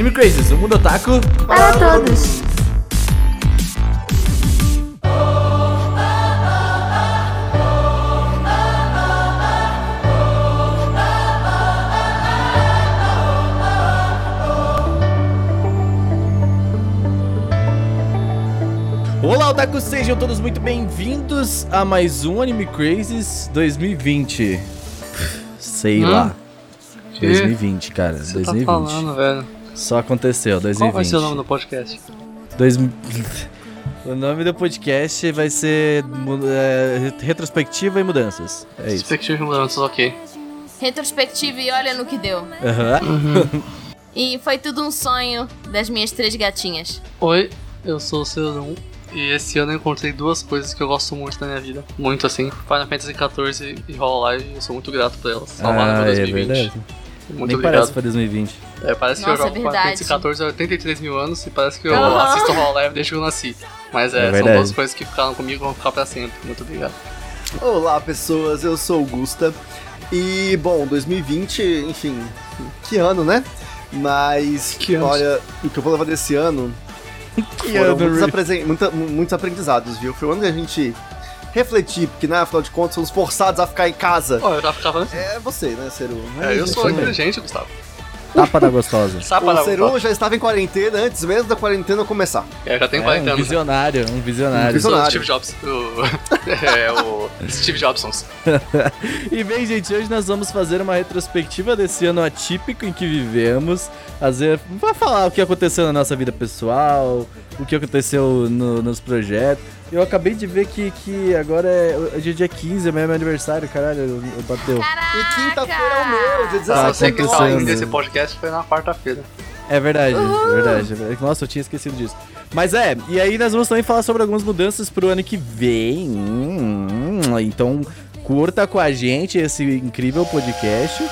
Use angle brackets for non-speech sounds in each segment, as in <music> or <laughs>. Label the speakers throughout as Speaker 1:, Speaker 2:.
Speaker 1: Anime Crazes, o mundo otaku
Speaker 2: Para todos.
Speaker 1: Olá, otaku, sejam todos muito bem-vindos a mais um Anime Crazes 2020. Sei
Speaker 3: Hum?
Speaker 1: lá.
Speaker 3: Que?
Speaker 1: 2020, cara.
Speaker 3: Você
Speaker 1: 2020.
Speaker 3: tá falando, velho?
Speaker 1: Só aconteceu, 2020.
Speaker 3: Qual vai ser o nome do podcast?
Speaker 1: Dois... <laughs> o nome do podcast vai ser é, Retrospectiva e Mudanças. É isso.
Speaker 3: Perspectiva de mudanças, ok.
Speaker 2: Retrospectiva e olha no que deu.
Speaker 1: Aham.
Speaker 2: E foi tudo um sonho das minhas três gatinhas.
Speaker 3: Oi, eu sou o Cedron. E esse ano eu encontrei duas coisas que eu gosto muito na minha vida. Muito assim. Final Fantasy XIV e Hololive. Eu sou muito grato por elas. Salvaram
Speaker 1: Ah,
Speaker 3: meu
Speaker 1: é
Speaker 3: 2020.
Speaker 1: verdade.
Speaker 3: Muito
Speaker 1: Nem
Speaker 3: obrigado.
Speaker 1: parece foi 2020.
Speaker 3: É, parece
Speaker 2: Nossa,
Speaker 3: que eu
Speaker 2: é
Speaker 3: jogo Final
Speaker 2: verdade.
Speaker 3: Fantasy XIV há 83 mil anos e parece que eu
Speaker 2: Aham.
Speaker 3: assisto Hololive desde que eu nasci. Mas
Speaker 1: É
Speaker 3: é, são duas coisas que ficaram comigo e vão ficar pra sempre. Muito obrigado.
Speaker 4: Olá pessoas, eu sou o Gusta e bom, 2020, enfim, que ano, né? Mas
Speaker 3: Que ano?
Speaker 4: olha, o que eu vou levar desse ano
Speaker 1: Que
Speaker 4: foram
Speaker 1: ano,
Speaker 4: muitos, apresen- muita- muitos aprendizados, viu? Foi o ano que a gente refletir, porque né, afinal de contas somos forçados a ficar em casa.
Speaker 3: Ó, eu já ficava antes.
Speaker 4: É você, né, Ceru?
Speaker 3: É, eu sou inteligente, Gustavo.
Speaker 1: Tapa da gostosa. <laughs>
Speaker 3: Sapa
Speaker 4: O
Speaker 3: da
Speaker 4: Ceru já estava em quarentena antes mesmo da quarentena começar.
Speaker 3: É, já tenho
Speaker 1: É,
Speaker 3: 40
Speaker 1: um
Speaker 3: anos.
Speaker 1: visionário, um visionário.
Speaker 4: Um
Speaker 3: Sou o
Speaker 4: visionário.
Speaker 3: Steve Jobs. O... <laughs> é, o Steve Jobsons. <laughs>
Speaker 1: E bem, gente, hoje nós vamos fazer uma retrospectiva desse ano atípico em que vivemos. Fazer, pra falar o que aconteceu na nossa vida pessoal, o que aconteceu no- nos projetos. Eu acabei de ver que, que agora é hoje é dia 15, amanhã é meu aniversário, caralho, eu- eu bateu.
Speaker 4: E quinta-feira é o meu, dia 17
Speaker 3: Pra
Speaker 1: Tá
Speaker 3: ouvindo esse podcast foi na quarta-feira.
Speaker 1: É verdade, é verdade, é verdade. Nossa, eu tinha esquecido disso. Mas é, e aí nós vamos também falar sobre algumas mudanças pro ano que vem. Hum, Então, curta com a gente esse incrível podcast.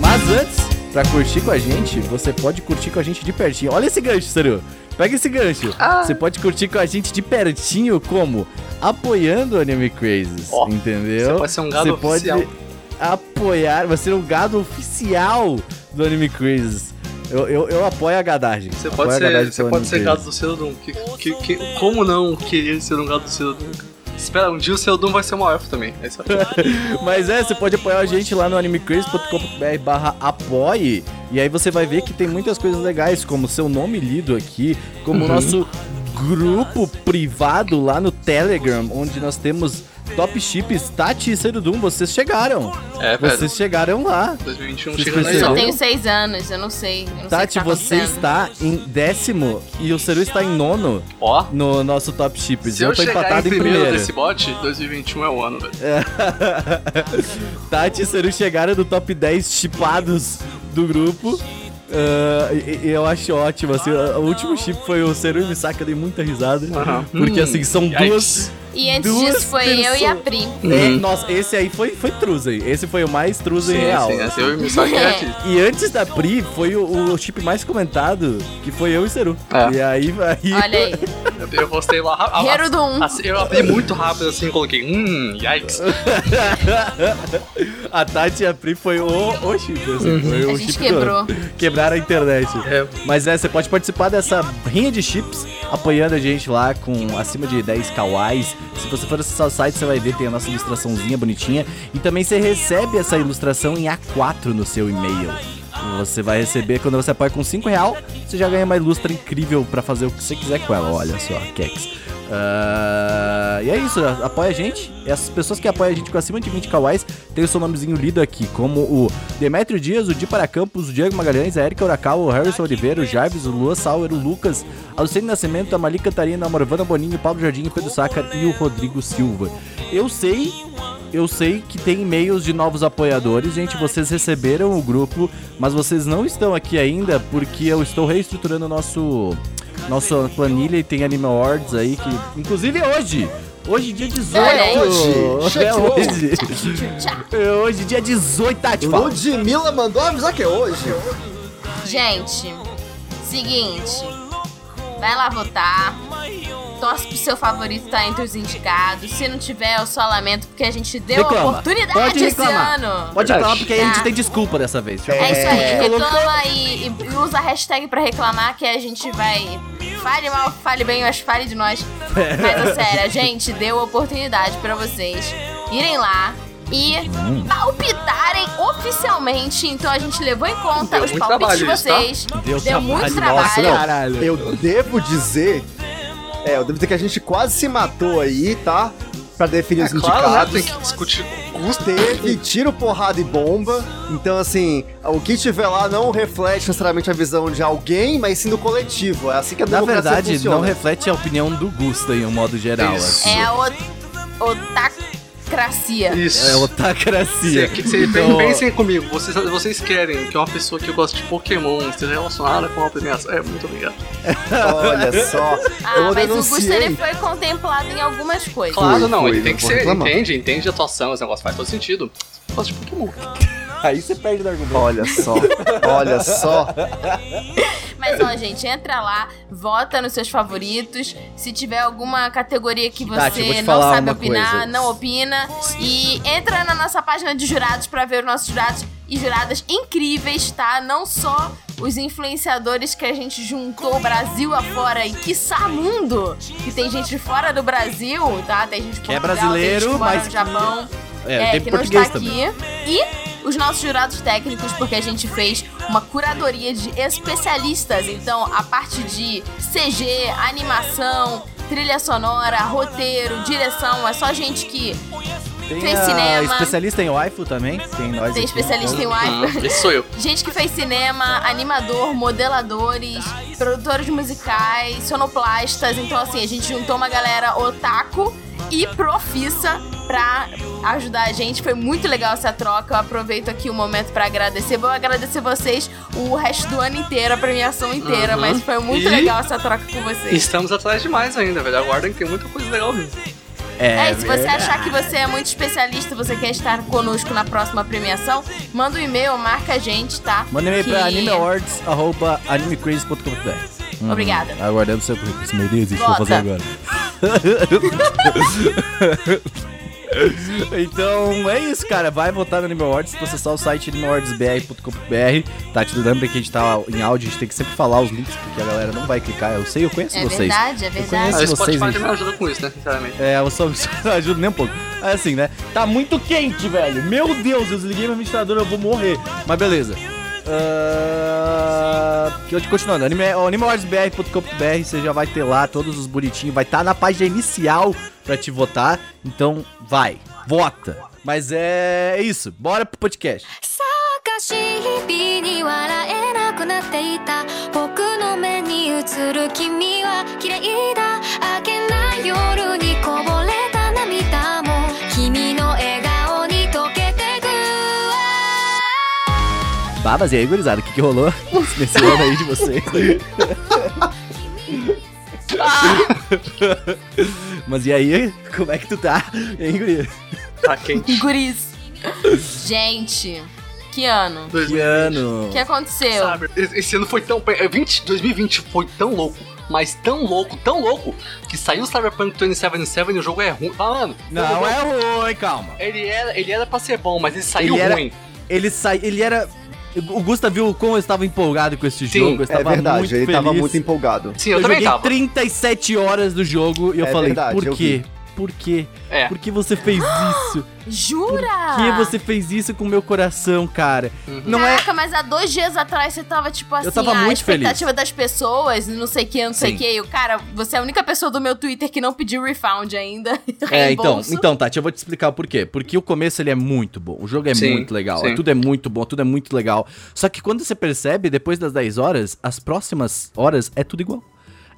Speaker 1: Mas antes, pra curtir com a gente, você pode curtir com a gente de pertinho. Olha esse gancho, Saru. Pega esse gancho.
Speaker 3: Ah.
Speaker 1: Você pode curtir com a gente de pertinho, como? Apoiando o Anime Crazes,
Speaker 3: Ó,
Speaker 1: entendeu?
Speaker 3: Você pode ser um gado
Speaker 1: Você pode
Speaker 3: oficial.
Speaker 1: apoiar, vai ser o gado oficial do Anime Crazes. Eu, eu, eu apoio a gadagem.
Speaker 3: Você pode ser, você pode ser gado do Cerodum. Que, que, que, como não querer ser um gado do Cerodum? Espera, um dia o Cerodum vai ser uma elfo também. É isso aí. <laughs>
Speaker 1: Mas é, você pode apoiar a gente lá no animecraze.com.br barra apoie. E aí você vai ver que tem muitas coisas legais, como seu nome lido aqui, como o nosso grupo privado lá no Telegram, onde nós temos top chips Tati e Cerudum. Vocês chegaram.
Speaker 3: É, velho.
Speaker 1: Vocês chegaram lá.
Speaker 3: 2021
Speaker 1: Vocês
Speaker 3: chegando aí,
Speaker 2: Eu tenho seis anos, eu não sei. Eu não
Speaker 1: Tati,
Speaker 2: sei tá
Speaker 1: você
Speaker 2: acontecendo.
Speaker 1: está em décimo e o Ceru está em nono
Speaker 3: Ó,
Speaker 1: no nosso top chips.
Speaker 3: se eu,
Speaker 1: tô
Speaker 3: chegar em
Speaker 1: empatado em
Speaker 3: primeiro, desse bot, 2021 é o ano, velho. <laughs>
Speaker 1: Tati e Ceru chegaram no top 10 chipados do grupo. Ah, e- e eu acho ótimo, assim, o último chip foi o Ceru e o Misaka, eu dei muita risada.
Speaker 3: Aham.
Speaker 1: Porque
Speaker 3: Hum,
Speaker 1: assim, são
Speaker 3: yikes.
Speaker 1: duas.
Speaker 2: E antes
Speaker 1: Duas
Speaker 2: disso foi eu e a Pri.
Speaker 1: É,
Speaker 3: Uhum.
Speaker 1: nossa, esse aí foi, foi Truzen. Esse foi o mais Truzen
Speaker 3: Sim,
Speaker 1: real.
Speaker 3: sim, esse eu e o Misaki é aqui.
Speaker 1: E antes da Pri, foi o, o chip mais comentado, que foi eu e Ceru.
Speaker 3: É.
Speaker 1: E aí, aí
Speaker 2: Olha aí. <laughs>
Speaker 3: Eu- postei lá rápido. Eu abri muito rápido assim, coloquei, hum, yikes. <laughs>
Speaker 1: a Tati e a Pri foi o, o chip, assim, foi o
Speaker 2: A gente
Speaker 1: chip
Speaker 2: quebrou.
Speaker 1: do- Quebraram a internet.
Speaker 3: É.
Speaker 1: Mas é, você pode participar dessa rinha de chips, apoiando a gente lá com acima de 10 kawais. Se você for acessar o site, você vai ver, tem a nossa ilustraçãozinha bonitinha. E também você recebe essa ilustração em A4 no seu e-mail. Você vai receber quando você apoia com 5 real, você já ganha uma ilustra incrível pra fazer o que você quiser com ela. Olha só, Kex. Ah, e é isso, apoia a gente. Essas pessoas que apoiam a gente com acima de 20 kawais tem o seu nomezinho lido aqui, como o Demetrio Dias, o Di para Campos, o Diego Magalhães, a Erika Uracal, o Harrison Oliveira, o Jarvis, o Lua Sauer, o Lucas, a Luciane Nascimento, a Mali Catarina, a Morvana Boninho, o Paulo Jardim, o Pedro Sacar e o Rodrigo Silva. Eu sei, eu sei que tem e-mails de novos apoiadores, gente, vocês receberam o grupo, mas vocês não estão aqui ainda porque eu estou reestruturando o nosso nossa planilha e tem Anime Awards aí que inclusive é hoje Hoje, dia 18.
Speaker 2: Olha aí.
Speaker 4: Hoje,
Speaker 1: É hoje. É hoje, dia 18, Tati. fala.
Speaker 4: Ludmilla mandou avisar que é hoje.
Speaker 2: Gente, seguinte. Vai lá votar. Torce pro seu favorito estar entre os indicados. Se não tiver, eu só lamento, porque a gente deu a
Speaker 1: Reclama.
Speaker 2: oportunidade
Speaker 1: Pode
Speaker 2: esse
Speaker 1: reclamar.
Speaker 2: ano.
Speaker 1: Pode reclamar porque aí a gente
Speaker 2: Tá.
Speaker 1: tem desculpa dessa vez.
Speaker 2: É isso aí,
Speaker 4: É.
Speaker 2: reclama e, e usa a hashtag pra reclamar que a gente vai. Fale mal, fale bem, mas fale de nós. Mas é sério, a gente deu a oportunidade pra vocês irem lá e
Speaker 1: Hum.
Speaker 2: palpitarem oficialmente. Então a gente levou em conta
Speaker 3: Deu
Speaker 2: os palpites de
Speaker 3: trabalho isso, tá?
Speaker 2: vocês.
Speaker 1: Deu,
Speaker 2: Deu muito
Speaker 1: trabalho. Nossa,
Speaker 2: trabalho.
Speaker 1: caralho.
Speaker 4: Eu devo dizer. É, eu devo dizer que a gente quase se matou aí, tá? Pra definir
Speaker 3: É
Speaker 4: os
Speaker 3: claro, né?
Speaker 4: indicados.
Speaker 3: Tem que discutir custo.
Speaker 4: Teve tiro, porrada e bomba. Então, assim, o que tiver lá não reflete necessariamente a visão de alguém, mas sim do coletivo. É assim que a
Speaker 1: Na
Speaker 4: democracia
Speaker 1: verdade,
Speaker 4: funciona.
Speaker 1: não reflete a opinião do Gusta em um modo geral.
Speaker 3: Isso.
Speaker 1: assim.
Speaker 2: É o- otacracia.
Speaker 3: Isso.
Speaker 1: É otacracia.
Speaker 3: Se, se,
Speaker 1: Então,
Speaker 3: Pensem comigo, vocês, vocês querem que uma pessoa que gosta de Pokémon esteja relacionada com uma premiação? É, muito obrigado.
Speaker 4: Olha <laughs> só.
Speaker 2: Ah,
Speaker 4: eu
Speaker 2: mas o Gusto ele foi contemplado em algumas coisas.
Speaker 3: Claro, não,
Speaker 4: foi,
Speaker 3: ele tem
Speaker 4: não
Speaker 3: que ser,
Speaker 4: reclamar.
Speaker 3: entende, entende a atuação, esse negócio faz todo sentido. Gosta de Pokémon.
Speaker 1: Aí você perde o argumento.
Speaker 4: Olha só. Olha só. <laughs>
Speaker 2: Mas ó, gente, entra lá, vota nos seus favoritos. Se tiver alguma categoria que
Speaker 1: Tati,
Speaker 2: você
Speaker 1: te
Speaker 2: não sabe opinar,
Speaker 1: coisa.
Speaker 2: não opina. E entra na nossa página de jurados pra ver os nossos jurados e juradas incríveis, tá? Não só os influenciadores que a gente juntou Brasil afora e quiçá mundo. Que tem gente de fora do Brasil, tá? Tem gente de
Speaker 1: Que é
Speaker 2: Portugal, tem gente
Speaker 1: brasileiro,
Speaker 2: que mora
Speaker 1: mas
Speaker 2: no
Speaker 1: que-
Speaker 2: Japão.
Speaker 1: É, tem
Speaker 2: que não está
Speaker 1: também.
Speaker 2: aqui. E os nossos jurados técnicos, porque a gente fez uma curadoria de especialistas. Então, a parte de CG, animação, trilha sonora, roteiro, direção, é só gente que
Speaker 1: Tem
Speaker 2: fez cinema.
Speaker 1: especialista em waifu também. Tem nós
Speaker 2: tem
Speaker 1: aqui.
Speaker 2: especialista em
Speaker 3: Hum,
Speaker 2: waifu.
Speaker 3: esse sou eu. <laughs>
Speaker 2: Gente que fez cinema, animador, modeladores, produtores musicais, sonoplastas. Então, assim, a gente juntou uma galera otaku e profissa pra ajudar a gente. Foi muito legal essa troca. Eu aproveito aqui o momento pra agradecer. Vou agradecer vocês o resto do ano inteiro, a premiação inteira.
Speaker 3: Uhum.
Speaker 2: Mas foi muito
Speaker 3: E-
Speaker 2: legal essa troca com vocês.
Speaker 3: Estamos atrás demais ainda, velho. Aguardem que tem muita coisa legal vindo.
Speaker 2: É, e se você
Speaker 1: verdade.
Speaker 2: achar que você é muito especialista, você quer estar conosco na próxima premiação, manda um e-mail, marca a gente, tá?
Speaker 1: Manda um e-mail
Speaker 2: Que-
Speaker 1: pra animeawards.animecrazy.com.br Hum,
Speaker 2: Obrigada.
Speaker 1: Aguardando seu currículo. Esse meio existe, vou
Speaker 2: Vota.
Speaker 1: fazer agora. <laughs> então é isso, cara. Vai votar no Anime Awards, acessar o site animeawardsbr.com.br. Tá, te lembra que a gente tá em áudio, a gente tem que sempre falar os links, porque a galera não vai clicar. Eu sei, eu conheço
Speaker 2: É
Speaker 1: vocês.
Speaker 2: verdade, é
Speaker 1: Eu
Speaker 2: verdade.
Speaker 1: conheço
Speaker 3: Ah,
Speaker 1: vocês,
Speaker 3: Spotify
Speaker 1: gente.
Speaker 3: também ajuda com isso, né? Sinceramente.
Speaker 1: É, eu só <laughs> não ajudo nem um pouco. É assim, né? Tá muito quente, velho. Meu Deus, eu desliguei meu ventilador, eu vou morrer. Mas beleza. Te continuando, anime, animeawardsbr.com.br, você já vai ter lá todos os bonitinhos, vai estar na página inicial pra te votar. Então, vai, vota. Mas é, é isso, bora pro podcast.
Speaker 5: か
Speaker 1: Babas, e aí, gurizada, o que, que rolou <laughs> nesse ano aí de vocês? <laughs> Mas e aí, como é que tu tá, hein, guria?
Speaker 3: Tá quente.
Speaker 2: Guris. Gente, que ano?
Speaker 1: Que ano?
Speaker 2: O que aconteceu?
Speaker 3: Sabe, esse ano foi tão. é, 20, 2020 foi tão louco, mas tão louco, tão louco, que saiu o Cyberpunk 2077 e o jogo é ruim. Mano,
Speaker 1: Não, é ruim, calma.
Speaker 3: Ele era, ele era pra ser bom, mas ele saiu
Speaker 1: Ele era-
Speaker 3: ruim.
Speaker 1: Ele sai, ele era. O Gusta viu como eu estava empolgado com esse
Speaker 3: Sim,
Speaker 1: jogo. Eu
Speaker 4: É
Speaker 1: estava
Speaker 4: verdade,
Speaker 1: muito
Speaker 4: ele
Speaker 1: feliz.
Speaker 4: tava muito empolgado.
Speaker 3: Sim, eu,
Speaker 1: Eu,
Speaker 3: também
Speaker 1: joguei
Speaker 3: tava.
Speaker 1: 37 horas do jogo e eu
Speaker 4: É
Speaker 1: falei,
Speaker 4: verdade,
Speaker 1: por
Speaker 4: eu
Speaker 1: quê? Por quê?
Speaker 3: É.
Speaker 1: Por que você fez <gasps> isso?
Speaker 2: Jura?
Speaker 1: Por que você fez isso com o meu coração, cara?
Speaker 3: Uhum.
Speaker 1: Não é.
Speaker 2: Caraca, mas há dois dias atrás você tava tipo assim,
Speaker 1: tava
Speaker 2: a
Speaker 1: muito
Speaker 2: expectativa das pessoas, não sei o que, não sei o que. O cara, você é a única pessoa do meu Twitter que não pediu refund ainda. <laughs>
Speaker 1: É, então, então, Tati, eu vou te explicar o porquê. Porque o começo ele é muito bom. O jogo é
Speaker 3: Sim,
Speaker 1: muito legal.
Speaker 3: sim.
Speaker 1: Tudo é muito bom, tudo é muito legal. Só que quando você percebe, depois das 10 horas, as próximas horas é tudo igual.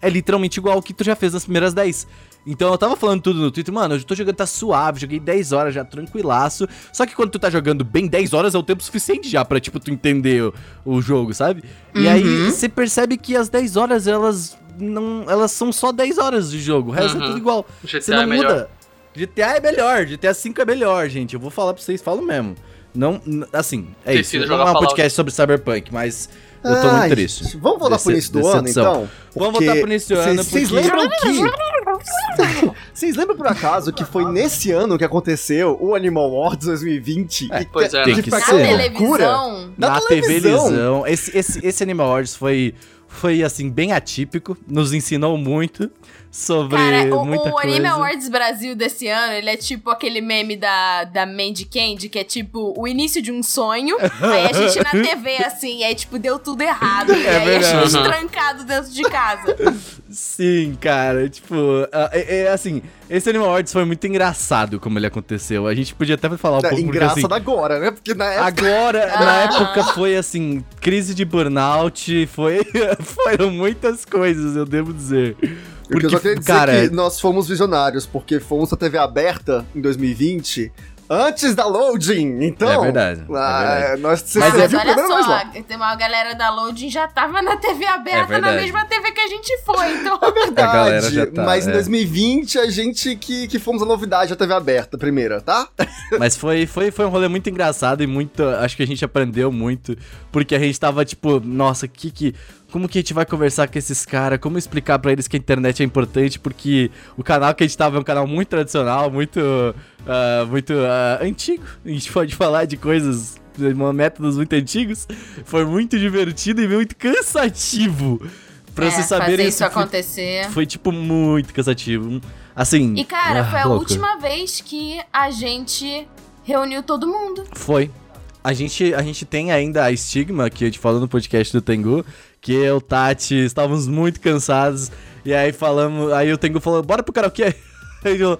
Speaker 1: É literalmente igual ao que tu já fez nas primeiras 10. Então eu tava falando tudo no Twitter, mano, eu tô jogando, tá suave, joguei 10 horas já, tranquilaço. Só que quando tu tá jogando bem 10 horas é o tempo suficiente já pra, tipo, tu entender o, o jogo, sabe? E aí
Speaker 3: Uhum.
Speaker 1: você percebe que as 10 horas, elas não. Elas são só 10 horas de jogo. O resto é
Speaker 3: Uhum.
Speaker 1: tudo igual.
Speaker 3: GTA
Speaker 1: Você não
Speaker 3: é melhor.
Speaker 1: muda. GTA é melhor, GTA V é melhor, gente. Eu vou falar pra vocês, falo mesmo. Não, assim, é
Speaker 3: Prefiro
Speaker 1: isso. Não é um podcast sobre Cyberpunk, mas eu tô muito triste.
Speaker 4: Vamos votar pro início do ano, então?
Speaker 1: Vamos votar pro início do ano,
Speaker 4: Vocês vocês
Speaker 1: porque-
Speaker 4: lembram que <laughs> <laughs> Vocês lembram por acaso que foi nesse ano que aconteceu o Animal Awards 2020?
Speaker 1: É,
Speaker 4: E
Speaker 3: pois é,
Speaker 1: tem que
Speaker 2: Na
Speaker 4: foi
Speaker 1: ser.
Speaker 4: uma
Speaker 2: televisão.
Speaker 4: Na
Speaker 1: Na,
Speaker 4: televisão.
Speaker 1: televisão. Esse, esse, esse Anime Awards foi, foi, assim, bem atípico. Nos ensinou muito sobre
Speaker 2: Cara, o,
Speaker 1: muita
Speaker 2: o
Speaker 1: coisa.
Speaker 2: Anime Awards Brasil desse ano, ele é tipo aquele meme da, da Mandy Candy, que é tipo o início de um sonho. <laughs> aí a gente na TV, assim, aí tipo, deu tudo errado. e aí a gente <laughs> trancado dentro de casa.
Speaker 1: Sim, cara, tipo, ah, é, é, assim, esse Anime Awards foi muito engraçado como ele aconteceu. A gente podia até falar um
Speaker 4: É,
Speaker 1: pouco, porque
Speaker 4: engraçado
Speaker 1: assim,
Speaker 4: agora, né? Porque na época.
Speaker 1: agora, na
Speaker 2: Ah.
Speaker 1: época foi assim, crise de burnout, foi, <laughs> foram muitas coisas, eu devo dizer.
Speaker 4: O que eu só queria dizer
Speaker 1: cara,
Speaker 4: que nós fomos visionários, porque fomos a TV aberta em 2020 antes da loading. Então.
Speaker 1: É verdade, é
Speaker 4: ah,
Speaker 1: verdade.
Speaker 4: Nós, você
Speaker 1: Mas
Speaker 4: você
Speaker 1: é-
Speaker 4: viu
Speaker 2: Mas olha só,
Speaker 4: lá.
Speaker 2: tem uma galera da Loading já tava na TV
Speaker 1: É
Speaker 2: aberta, na
Speaker 1: verdade.
Speaker 2: mesma TV que a gente foi. Então, <laughs>
Speaker 4: Verdade,
Speaker 1: A galera já tá,
Speaker 4: mas em
Speaker 1: é.
Speaker 4: 2020 a gente que, que fomos a novidade da TV aberta primeira, tá? <laughs>
Speaker 1: Mas foi, foi, foi um rolê muito engraçado e muito. Acho que a gente aprendeu muito. Porque a gente tava tipo, nossa, que que. Como que a gente vai conversar com esses caras? Como explicar pra eles que a internet é importante? Porque o canal que a gente tava é um canal muito tradicional, muito. Ah, muito ah, antigo. A gente pode falar de coisas. de métodos muito antigos. Foi muito divertido e muito cansativo. Pra
Speaker 2: é,
Speaker 1: você saber
Speaker 2: fazer isso
Speaker 1: foi-
Speaker 2: acontecer.
Speaker 1: Foi, tipo, muito cansativo. Assim.
Speaker 2: E cara,
Speaker 1: ah,
Speaker 2: foi a última vez que a gente reuniu todo mundo.
Speaker 1: Foi. A gente, a gente tem ainda a estigma que eu te falo no podcast do Tengu, que eu, Tati, estávamos muito cansados. E aí falamos. Aí o Tengu falou, bora pro karaokê. <laughs> Aí eu,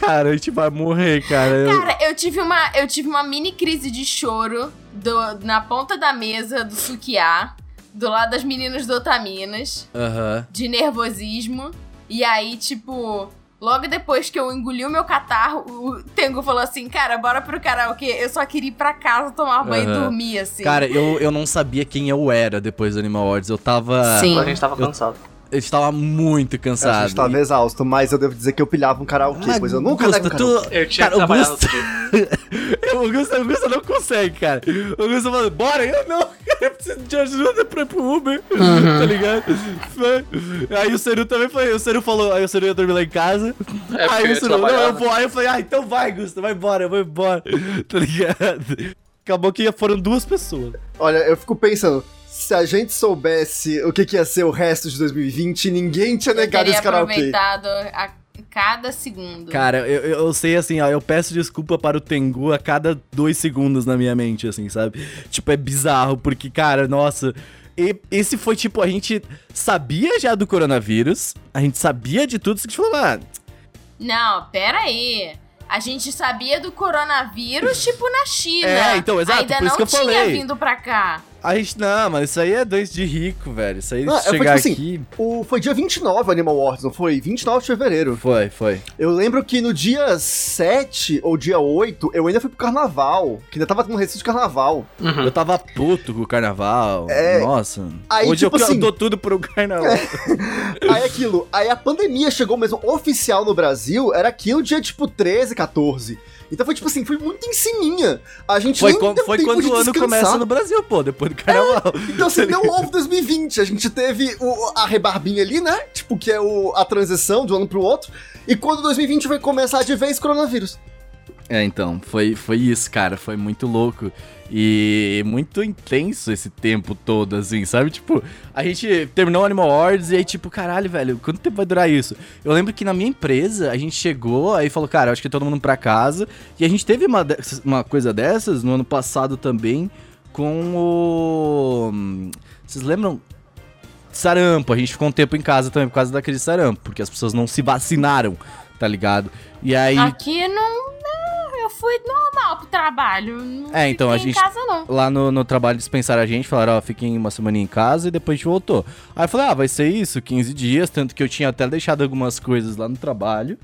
Speaker 1: cara, a gente vai morrer, cara. Eu-
Speaker 2: Cara, eu tive uma, eu tive uma mini crise de choro do- na ponta da mesa do Sukiá, do lado das meninas do Otaminas,
Speaker 1: Aham.
Speaker 2: de nervosismo. E aí, tipo, logo depois que eu engoli o meu catarro, o Tengu falou assim: Cara, bora pro karaokê. Eu só queria ir pra casa tomar banho e
Speaker 1: Aham.
Speaker 2: dormir, assim.
Speaker 1: Cara, eu, eu não sabia quem eu era depois do Animal Awards. Eu tava.
Speaker 2: Sim.
Speaker 3: A gente tava cansado.
Speaker 1: Eu estava muito
Speaker 4: A
Speaker 1: cansado.
Speaker 4: gente tava exausto, mas eu devo dizer que eu pilhava um karaokê,
Speaker 1: Mas,
Speaker 4: pois eu nunca
Speaker 1: Gusta,
Speaker 4: nego um karaokê.
Speaker 1: tu...
Speaker 3: Eu tinha
Speaker 1: Cara,
Speaker 3: que
Speaker 1: o
Speaker 3: trabalhar no
Speaker 1: Gusta...
Speaker 3: outro <laughs> dia.
Speaker 1: o Gusta, o Gusta não consegue, cara. O Gusta falando, bora, eu não, eu preciso de ajuda pra ir pro Uber, <laughs> tá ligado? Aí o Seru também foi, o Seru falou, aí o Seru ia dormir lá em casa.
Speaker 3: É,
Speaker 1: aí
Speaker 3: eu
Speaker 1: o Seru, não, eu
Speaker 3: né?
Speaker 1: vou. Aí eu falei, ah, então vai, Gusta, vai embora, eu vou embora, <laughs> tá ligado? Acabou que foram duas pessoas.
Speaker 4: Olha, eu fico pensando, se a gente soubesse o que, que ia ser o resto de 2020, ninguém tinha negado esse karaokê.
Speaker 2: aproveitado a cada segundo.
Speaker 1: Cara, eu, eu sei assim, ó, eu peço desculpa para o Tengu a cada dois segundos na minha mente, assim, sabe? Tipo, é bizarro, porque, cara, nossa. e- esse foi tipo, a gente sabia já do coronavírus, a gente sabia de tudo, que a gente falou, ah,
Speaker 2: Não, pera aí. A gente sabia do coronavírus, tipo, na China.
Speaker 1: É, então, exato,
Speaker 2: Ainda
Speaker 1: por
Speaker 2: não
Speaker 1: isso que eu
Speaker 2: tinha
Speaker 1: falei.
Speaker 2: vindo pra cá.
Speaker 1: A gente, não, mas isso aí é dois de rico, velho. Isso aí
Speaker 4: Não, foi
Speaker 1: chegar
Speaker 4: tipo assim,
Speaker 1: aqui.
Speaker 4: O, foi dia 29 o Animal Awards, não foi? 29 de fevereiro.
Speaker 1: Foi, foi.
Speaker 4: Eu lembro que no dia 7 ou dia 8, eu ainda fui pro carnaval, que ainda tava no Recife de carnaval.
Speaker 3: Uhum.
Speaker 1: Eu tava puto com o carnaval.
Speaker 4: É.
Speaker 1: Nossa.
Speaker 4: Aí,
Speaker 1: Hoje
Speaker 4: tipo
Speaker 1: eu,
Speaker 4: assim-
Speaker 1: eu dou tudo pro carnaval. <laughs>
Speaker 4: Aí aquilo, aí a pandemia chegou mesmo oficial no Brasil, era aquilo dia tipo 13, 14. Então foi tipo assim, foi muito em ciminha. A gente
Speaker 1: Foi,
Speaker 4: nem
Speaker 1: com-
Speaker 4: deu
Speaker 1: foi
Speaker 4: tempo
Speaker 1: quando
Speaker 4: de
Speaker 1: o ano
Speaker 4: descansar.
Speaker 1: começa no Brasil, pô, depois do carnaval.
Speaker 4: Então assim, não houve 2020. A gente teve o- a rebarbinha ali, né? Tipo, que é o, a transição de um ano pro outro. E quando 2020 vai começar de vez, coronavírus.
Speaker 1: É, então, foi, foi isso, cara. Foi muito louco. E muito intenso esse tempo todo, assim, sabe? Tipo, a gente terminou o Animal Awards e aí, tipo, caralho, velho, quanto tempo vai durar isso? Eu lembro que na minha empresa, a gente chegou, aí falou, cara, acho que todo mundo pra casa. E a gente teve uma, uma coisa dessas no ano passado também com o. Vocês lembram? Sarampo, a gente ficou um tempo em casa também por causa da crise de sarampo, porque as pessoas não se vacinaram, tá ligado? E aí.
Speaker 2: Aqui não, não. Eu fui normal pro trabalho. Não
Speaker 1: É, então, a gente-
Speaker 2: casa,
Speaker 1: lá no, no trabalho dispensaram a gente, falaram, ó, fiquem uma semana em casa e depois a gente voltou. Aí eu falei, ah, vai ser isso, 15 dias, tanto que eu tinha até deixado algumas coisas lá no trabalho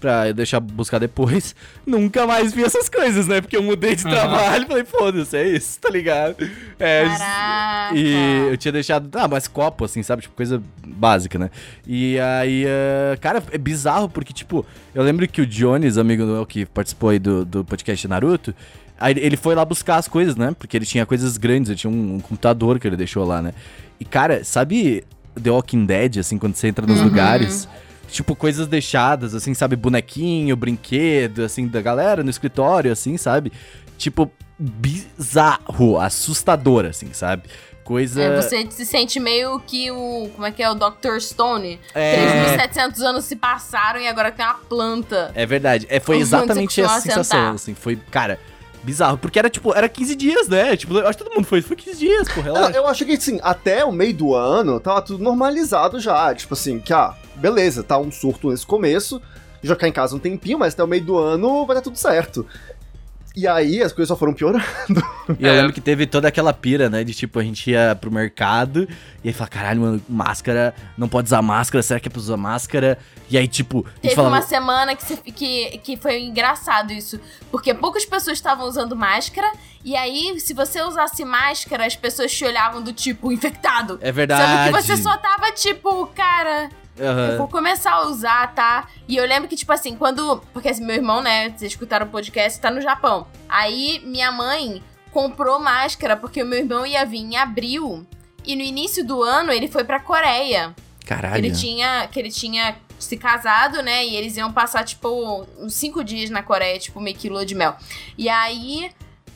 Speaker 1: pra eu deixar buscar depois. <laughs> Nunca mais vi essas coisas, né? Porque eu mudei de trabalho, falei, foda-se, é isso, tá ligado? É,
Speaker 2: Caraca.
Speaker 1: e eu tinha deixado, ah, mas copo, assim, sabe? Tipo, coisa básica, né? E aí, eh, cara, é bizarro porque, tipo, eu lembro que o Jones, amigo meu que participou aí do, do podcast Naruto, aí ele foi lá buscar as coisas, né? Porque ele tinha coisas grandes, ele tinha um, um computador que ele deixou lá, né? E, cara, sabe The Walking Dead, assim, quando você entra nos
Speaker 2: Uhum.
Speaker 1: lugares, tipo, coisas deixadas, assim, sabe? Bonequinho, brinquedo, assim, da galera no escritório, assim, sabe? Tipo, bizarro, assustador, assim, sabe? Coisa.
Speaker 2: É, você se sente meio que o. Como é que é? O Dr. Stone.
Speaker 1: É.
Speaker 2: 3.700 anos se passaram e agora tem uma planta.
Speaker 1: É verdade. É, foi exatamente essa sensação, assim. Foi, cara, bizarro. Porque era, tipo, era 15 dias, né? Tipo, eu acho que todo mundo foi. Foi 15 dias, pô,
Speaker 4: Eu,
Speaker 1: relaxa.
Speaker 4: eu acho que, assim, até o meio do ano tava tudo normalizado já. Tipo assim, que, ah, beleza, tá um surto nesse começo, já ficar em casa um tempinho, mas até o meio do ano vai dar tudo certo. E aí as coisas só foram piorando. <laughs>
Speaker 1: E eu
Speaker 3: É.
Speaker 1: lembro que teve toda aquela pira, né? De tipo, a gente ia pro mercado e aí fala, caralho, mano, máscara, não pode usar máscara, será que é pra usar máscara? E aí, tipo,
Speaker 2: Teve
Speaker 1: falava.
Speaker 2: uma semana que, que, que foi engraçado isso. Porque poucas pessoas estavam usando máscara. E aí, se você usasse máscara, as pessoas te olhavam do tipo, infectado.
Speaker 1: É verdade.
Speaker 2: Sendo que você só tava tipo, cara,
Speaker 1: Aham.
Speaker 2: eu vou começar a usar, tá? E eu lembro que, tipo assim, quando. Porque assim, meu irmão, né? Vocês escutaram o podcast, tá no Japão. Aí minha mãe comprou máscara porque o meu irmão ia vir em abril. E no início do ano ele foi pra Coreia.
Speaker 1: Caralho.
Speaker 2: Ele tinha, que ele tinha se casado, né? E eles iam passar, tipo, uns cinco dias na Coreia, tipo, meio que lua de mel. E aí,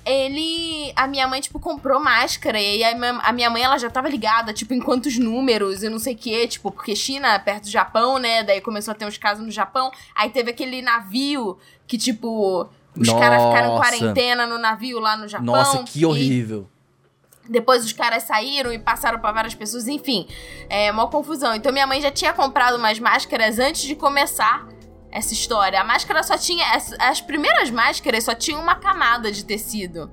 Speaker 2: ele. A minha mãe, tipo, comprou máscara. E aí a minha, a minha mãe, ela já tava ligada, tipo, em quantos números e não sei o quê. Tipo, porque China, perto do Japão, né? Daí começou a ter uns casos no Japão. Aí teve aquele navio que, tipo. Os caras ficaram em quarentena no navio lá no Japão.
Speaker 1: Nossa, que horrível.
Speaker 2: depois os caras saíram e passaram pra várias pessoas, enfim, é uma confusão. Então minha mãe já tinha comprado umas máscaras antes de começar essa história. A máscara só tinha. As, as primeiras máscaras só tinham uma camada de tecido.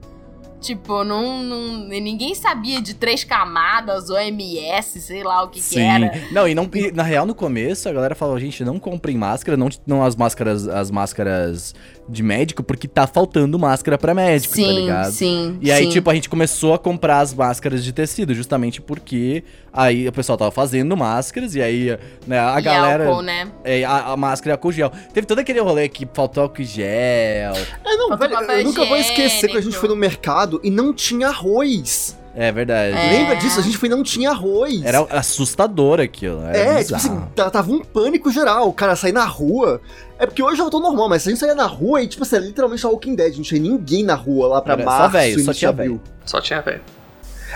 Speaker 2: Tipo, não, não- ninguém sabia de três camadas, OMS, sei lá o que, que
Speaker 1: Sim.
Speaker 2: era.
Speaker 1: Não, e não, na real, no começo, a galera falou, gente, não comprem máscara, não, não as máscaras, as máscaras de médico, porque tá faltando máscara pra médico, tá
Speaker 2: sim,
Speaker 1: ligado?
Speaker 2: sim.
Speaker 1: E aí,
Speaker 2: sim.
Speaker 1: tipo, a gente começou a comprar as máscaras de tecido, justamente porque aí o pessoal tava fazendo máscaras, e aí, né, a
Speaker 2: E
Speaker 1: galera.
Speaker 2: álcool, né?
Speaker 1: É, a, a máscara e álcool gel. Teve todo aquele rolê que faltou álcool gel.
Speaker 4: É, não, velho, eu nunca vou esquecer que a gente foi no mercado e não tinha arroz.
Speaker 1: É verdade.
Speaker 2: É.
Speaker 4: Lembra disso? A gente foi e não tinha arroz.
Speaker 1: Era assustador aquilo. Era
Speaker 4: É, tipo
Speaker 1: bizarro.
Speaker 4: assim, tá- tava um pânico geral. O cara sair na rua. É porque hoje eu tô normal, mas se a gente saía na rua e, tipo assim, é literalmente a Walking Dead. Não tinha ninguém na rua lá pra
Speaker 1: Era só
Speaker 4: março,
Speaker 1: velho, só tinha
Speaker 4: de abril.
Speaker 3: Só tinha velho.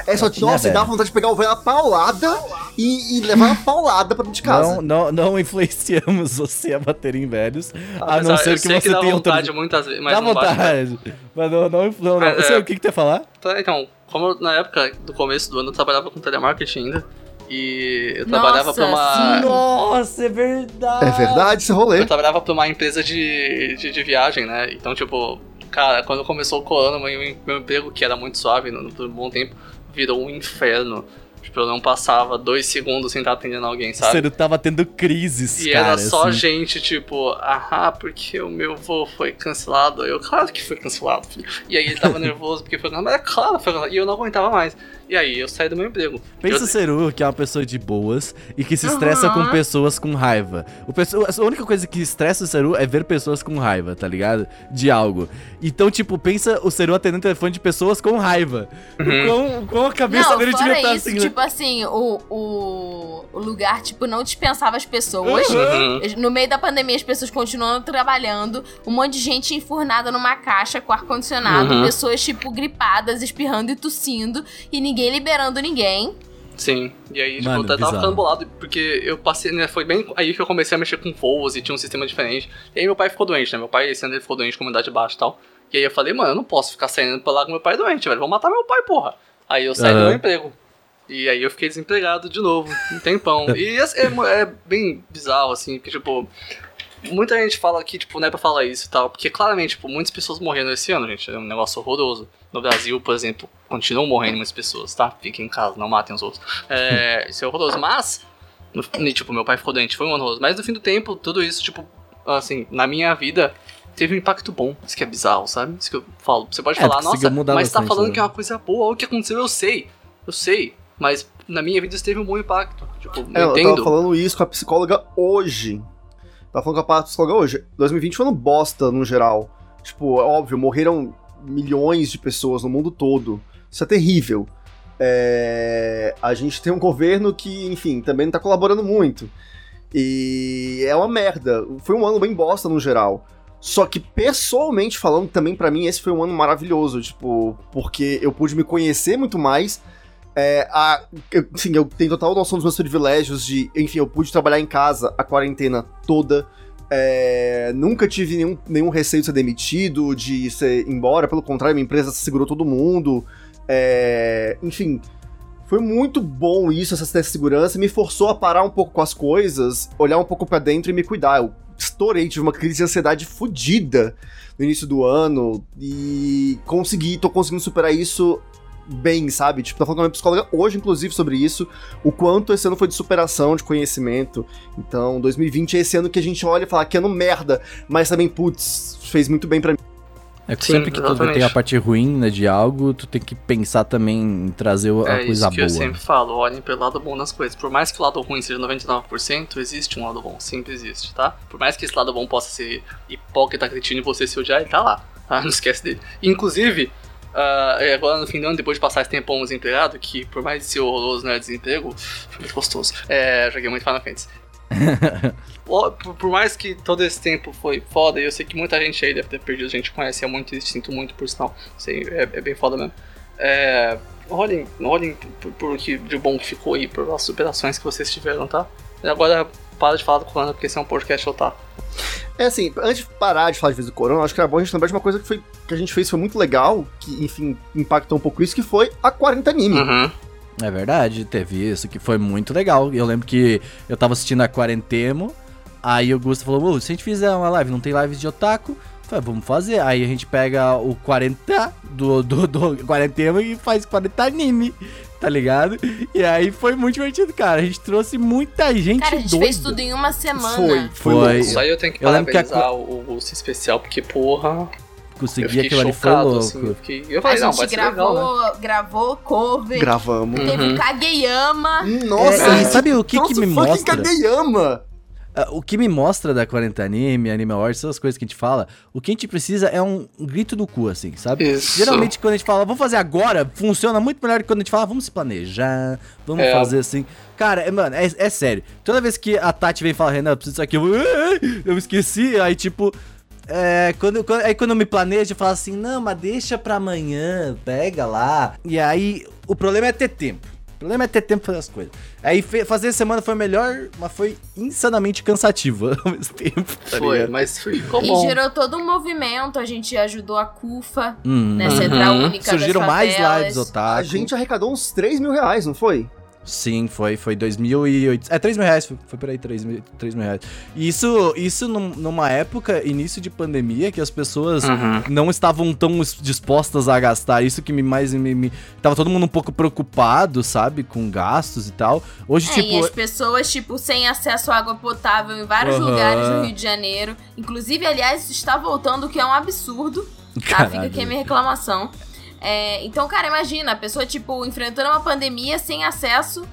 Speaker 4: É, só,
Speaker 1: Só tinha
Speaker 4: nossa,
Speaker 1: velho.
Speaker 4: dava vontade de pegar o velho a paulada e, e levar uma paulada pra dentro de casa.
Speaker 1: Não, não, não influenciamos <laughs> você a bater em velhos, a
Speaker 3: Apesar-
Speaker 1: não ser que você
Speaker 3: dá
Speaker 1: tenha
Speaker 3: vontade
Speaker 1: outro...
Speaker 3: muitas vezes, mas
Speaker 1: Dá
Speaker 3: não bate,
Speaker 1: vontade. Mas não, não, não, não.
Speaker 3: Mas,
Speaker 1: Você,
Speaker 3: é-
Speaker 1: o que que tu ia falar?
Speaker 3: Então, como eu, na época do começo do ano eu trabalhava com telemarketing ainda, e eu
Speaker 2: Nossa,
Speaker 3: trabalhava pra uma.
Speaker 1: Nossa, é verdade.
Speaker 4: É verdade esse rolê.
Speaker 3: Eu trabalhava pra uma empresa de, de, de viagem, né? Então, tipo, cara, quando começou o ano, meu, meu emprego, que era muito suave no- por um bom tempo, virou um inferno. Tipo, eu não passava dois segundos sem estar atendendo alguém, sabe?
Speaker 1: Você não tava tendo crises,
Speaker 3: E
Speaker 1: cara.
Speaker 3: era só
Speaker 1: assim.
Speaker 3: gente, tipo, ah, porque o meu voo foi cancelado. Eu, claro que foi cancelado, filho. E aí ele tava <laughs> nervoso porque foi cancelado, mas é claro foi cancelado. E eu não aguentava mais. E aí eu saí do meu emprego.
Speaker 1: Pensa
Speaker 3: eu,
Speaker 1: o Seru, que é uma pessoa de boas e que se estressa
Speaker 2: Aham.
Speaker 1: com pessoas com raiva. O pessoa, a única coisa que estressa o Seru é ver pessoas com raiva, tá ligado? De algo. Então, tipo, pensa o Seru atendendo telefone de pessoas com raiva.
Speaker 3: Uhum.
Speaker 1: Com, com a cabeça
Speaker 2: Não,
Speaker 1: dele devia estar
Speaker 2: isso,
Speaker 1: assim. né?
Speaker 2: tipo assim, o, o, o lugar, tipo, não dispensava as pessoas.
Speaker 3: Uhum.
Speaker 2: No meio da pandemia, as pessoas continuando trabalhando, um monte de gente enfurnada numa caixa com ar-condicionado,
Speaker 3: Uhum.
Speaker 2: pessoas, tipo, gripadas, espirrando e tossindo, e ninguém liberando ninguém.
Speaker 3: Sim, e aí, tipo,
Speaker 1: Mano,
Speaker 3: eu tava ficando bolado, porque eu passei, né, foi bem aí que eu comecei a mexer com voos e tinha um sistema diferente. E aí meu pai ficou doente, né, meu pai, esse ano ele ficou doente com umidade baixa e tal. E aí eu falei, mano, eu não posso ficar saindo pra lá com meu pai doente, velho, vou matar meu pai, porra. Aí eu saí do
Speaker 1: Aham.
Speaker 3: meu emprego. E aí eu fiquei desempregado de novo, um tempão. <laughs> E esse é, é bem bizarro, assim, porque, tipo, muita gente fala que, tipo, não é pra falar isso e tal, porque claramente, tipo, muitas pessoas morreram esse ano, gente, é um negócio horroroso. No Brasil, por exemplo, continuam morrendo muitas pessoas, tá? Fiquem em casa, não matem os outros. É, <laughs> isso é horroroso, mas, no, tipo, meu pai ficou doente, foi um ano horroroso, mas no fim do tempo, tudo isso, tipo, assim, na minha vida, teve um impacto bom, isso que é bizarro, sabe? Isso que eu falo, você pode
Speaker 1: É,
Speaker 3: falar, nossa,
Speaker 1: mudar
Speaker 3: mas tá
Speaker 1: bastante,
Speaker 3: falando
Speaker 1: né?
Speaker 3: que é uma coisa boa, o que aconteceu, eu sei, eu sei, mas na minha vida isso teve um bom impacto, tipo,
Speaker 4: É,
Speaker 3: eu
Speaker 4: eu tava falando isso com a psicóloga hoje. Tava falando com a psicóloga hoje. 2020 foi um bosta no geral. Tipo, é óbvio, morreram milhões de pessoas no mundo todo. Isso é terrível. É, A gente tem um governo que, enfim, também não tá colaborando muito. E é uma merda. Foi um ano bem bosta no geral. Só que pessoalmente falando, também pra mim esse foi um ano maravilhoso, tipo, porque eu pude me conhecer muito mais. É, a, eu, sim, eu tenho total noção dos meus privilégios de, enfim, eu pude trabalhar em casa a quarentena toda. É, nunca tive nenhum, nenhum receio de ser demitido, de ser embora, pelo contrário, minha empresa segurou todo mundo. É, enfim, foi muito bom isso, essa segurança, me forçou a parar um pouco com as coisas, olhar um pouco para dentro e me cuidar. Eu estourei, tive uma crise de ansiedade fodida no início do ano e consegui, tô conseguindo superar isso bem, sabe? Tipo, tá falando com a minha psicóloga hoje, inclusive, sobre isso, o quanto esse ano foi de superação, de conhecimento. Então, 2020 é esse ano que a gente olha e fala que ano merda, mas também, putz, fez muito bem para mim.
Speaker 1: É que
Speaker 3: Sim,
Speaker 1: sempre que tu
Speaker 3: exatamente.
Speaker 1: tem a parte ruim né, de algo, tu tem que pensar também em trazer a
Speaker 3: É
Speaker 1: coisa
Speaker 3: isso que
Speaker 1: boa.
Speaker 3: eu sempre falo, olhem pelo lado bom das coisas. Por mais que o lado ruim seja 99%, existe um lado bom, sempre existe, tá? Por mais que esse lado bom possa ser hipócrita, cretino e você se odiar, ele tá lá, tá? <laughs> Não esquece dele. Inclusive, é, agora no fim do ano, depois de passar esse tempão desempregado, que por mais de ser horroroso não é desemprego, foi muito gostoso. É, joguei muito Final Fantasy. <laughs> Por, por mais que todo esse tempo foi foda, e eu sei que muita gente aí deve ter perdido, a gente conhece, é muito triste, sinto muito por sinal. Sei, é, é bem foda mesmo. É, olhem, olhem por, por que de bom que ficou aí, por as superações que vocês tiveram, tá? E agora para de falar do Corona, porque esse é um podcast otaku.
Speaker 4: É assim, antes de parar de falar de vez do Corona, acho que era bom a gente lembrar de uma coisa que, foi, que a gente fez foi muito legal, que, enfim, impactou um pouco isso, que foi a 40 anime.
Speaker 3: Uhum.
Speaker 1: É verdade, teve isso que foi muito legal. Eu lembro que eu tava assistindo a Quarentemo, aí o Gusto falou, "Ô, se a gente fizer uma live, não tem lives de otaku? Eu Falei, vamos fazer. Aí a gente pega o 40 do, do, do Quarentemo e faz 40 anime, tá ligado? E aí foi muito divertido, cara. A gente trouxe muita gente
Speaker 2: Cara, a gente
Speaker 1: doida.
Speaker 2: fez tudo em uma semana.
Speaker 4: Foi, foi,
Speaker 3: aí eu tenho que
Speaker 1: Eu lembro que a
Speaker 3: parabenizar o, Russo especial, porque porra,
Speaker 1: Consegui aquilo ali, foi louco.
Speaker 3: assim. Eu, fiquei, eu
Speaker 2: A
Speaker 3: falei, não,
Speaker 2: gente gravou,
Speaker 3: legal, né?
Speaker 2: gravou cover.
Speaker 4: Gravamos.
Speaker 2: Teve
Speaker 3: Uhum.
Speaker 2: Kageyama.
Speaker 4: Nossa,
Speaker 1: É, sabe o que, que me mostra?
Speaker 4: Kageyama!
Speaker 1: Ah, O que me mostra da 40 Anime, Anime Awards, essas coisas que a gente fala, o que a gente precisa é um grito do cu, assim, sabe?
Speaker 3: Isso.
Speaker 1: Geralmente quando a gente fala, vamos fazer agora, funciona muito melhor que quando a gente fala, vamos se planejar, vamos
Speaker 3: É.
Speaker 1: fazer assim. Cara, é, mano, é, é sério. Toda vez que a Tati vem falar, Renan, eu preciso disso aqui, eu, vou, "Ah, eu esqueci, aí tipo. É, quando, quando- aí quando eu me planejo, eu falo assim, não, mas deixa pra amanhã, pega lá. E aí, o problema é ter tempo. O problema é ter tempo pra fazer as coisas. Aí fazer a semana foi melhor, mas foi insanamente cansativa ao <laughs> mesmo tempo. Tá
Speaker 3: Foi,
Speaker 1: ligado?
Speaker 3: mas foi, ficou
Speaker 2: E
Speaker 3: bom.
Speaker 2: gerou todo um movimento. A gente ajudou a CUFA,
Speaker 1: Hum.
Speaker 2: né?
Speaker 3: Uhum.
Speaker 2: Central Única
Speaker 1: Surgiram
Speaker 2: das
Speaker 1: mais lives otaku.
Speaker 4: A gente arrecadou uns 3 mil reais, não foi?
Speaker 1: Sim, foi, foi 2.800. É, 3 mil reais, foi, foi por aí, 3 mil, 3 mil reais. E isso, isso num- numa época, início de pandemia, que as pessoas
Speaker 3: Uhum.
Speaker 1: não estavam tão dispostas a gastar. Isso que me mais me, me- Tava todo mundo um pouco preocupado, sabe? Com gastos e tal. Hoje,
Speaker 2: É,
Speaker 1: tipo.
Speaker 2: e as pessoas, tipo, sem acesso à água potável em vários
Speaker 1: Aham.
Speaker 2: lugares do Rio de Janeiro. Inclusive, aliás, isso está voltando, o que é um absurdo. Tá? Fica aqui a minha reclamação. É, então, cara, imagina, a pessoa, tipo, enfrentando uma pandemia sem acesso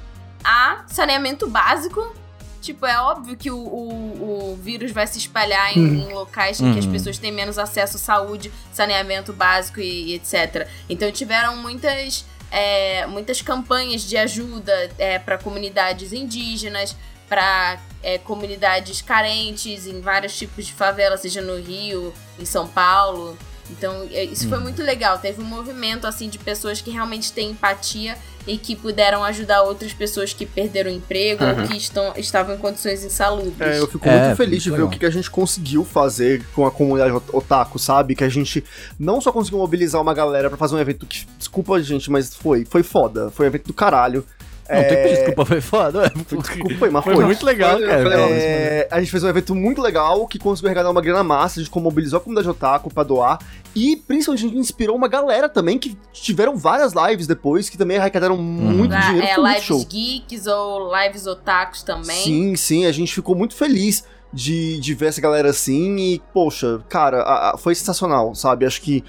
Speaker 2: a saneamento básico. Tipo, é óbvio que o, o, o vírus vai se espalhar em, em locais em que as
Speaker 1: Uhum.
Speaker 2: pessoas têm menos acesso à saúde, saneamento básico e, e etc. Então tiveram muitas, é, muitas campanhas de ajuda para comunidades indígenas, para comunidades carentes em vários tipos de favela, seja no Rio, em São Paulo. Então, é, isso foi
Speaker 1: Uhum.
Speaker 2: muito legal. Teve um movimento assim de pessoas que realmente têm empatia e que puderam ajudar outras pessoas que perderam o emprego
Speaker 3: Uhum.
Speaker 2: ou que estão, estavam em condições insalubres.
Speaker 4: É, eu fico
Speaker 1: É,
Speaker 4: muito feliz de ver o
Speaker 1: legal.
Speaker 4: que que a gente conseguiu fazer com a comunidade ot- otaku, sabe? Que a gente não só conseguiu mobilizar uma galera pra fazer um evento que, desculpa, gente, mas foi, foi foda. Foi um evento do caralho.
Speaker 1: Não, tem que pedir
Speaker 4: É,
Speaker 1: desculpa, foi foda.
Speaker 4: Foi, desculpa, foi, mas
Speaker 1: Foi
Speaker 4: foi.
Speaker 1: muito legal,
Speaker 3: Foi-
Speaker 1: cara.
Speaker 3: foi legal.
Speaker 4: É, a gente fez um evento muito legal que conseguiu arrecadar uma grana massa, a gente mobilizou a comunidade otaku pra doar. E principalmente a gente inspirou uma galera também que tiveram várias lives depois que também arrecadaram muito
Speaker 2: Lá,
Speaker 4: dinheiro.
Speaker 2: é,
Speaker 4: Foi muito
Speaker 2: lives
Speaker 4: show.
Speaker 2: geeks ou lives otakus também.
Speaker 4: Sim, sim, a gente ficou muito feliz de, de ver essa galera assim e, poxa, cara, a- a- foi sensacional, sabe? Acho que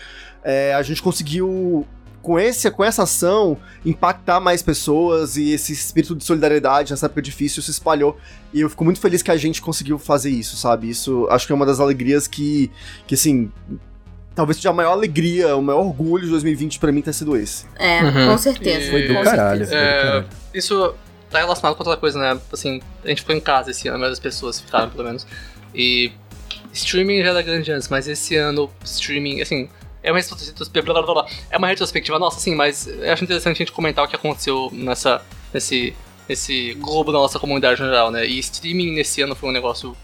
Speaker 4: é, a gente conseguiu, com, esse, com essa ação, impactar mais pessoas e esse espírito de solidariedade nessa época difícil se espalhou. E eu fico muito feliz que a gente conseguiu fazer isso, sabe? Isso acho que é uma das alegrias que, que assim. Talvez seja a maior alegria, o maior orgulho de 2020 pra mim ter sido esse.
Speaker 2: É,
Speaker 3: Uhum.
Speaker 2: com certeza.
Speaker 3: Foi do
Speaker 1: caralho.
Speaker 3: É,
Speaker 1: Caralho.
Speaker 3: isso tá relacionado com outra coisa, né? Assim, a gente ficou em casa esse ano, mas as pessoas ficaram, pelo menos. E streaming já era grande antes, mas esse ano, streaming, assim, é uma retrospectiva, blá, blá, blá, é uma retrospectiva nossa, assim, mas eu acho interessante a gente comentar o que aconteceu nessa, nesse, nesse globo da nossa comunidade no geral, né? E streaming nesse ano foi um negócio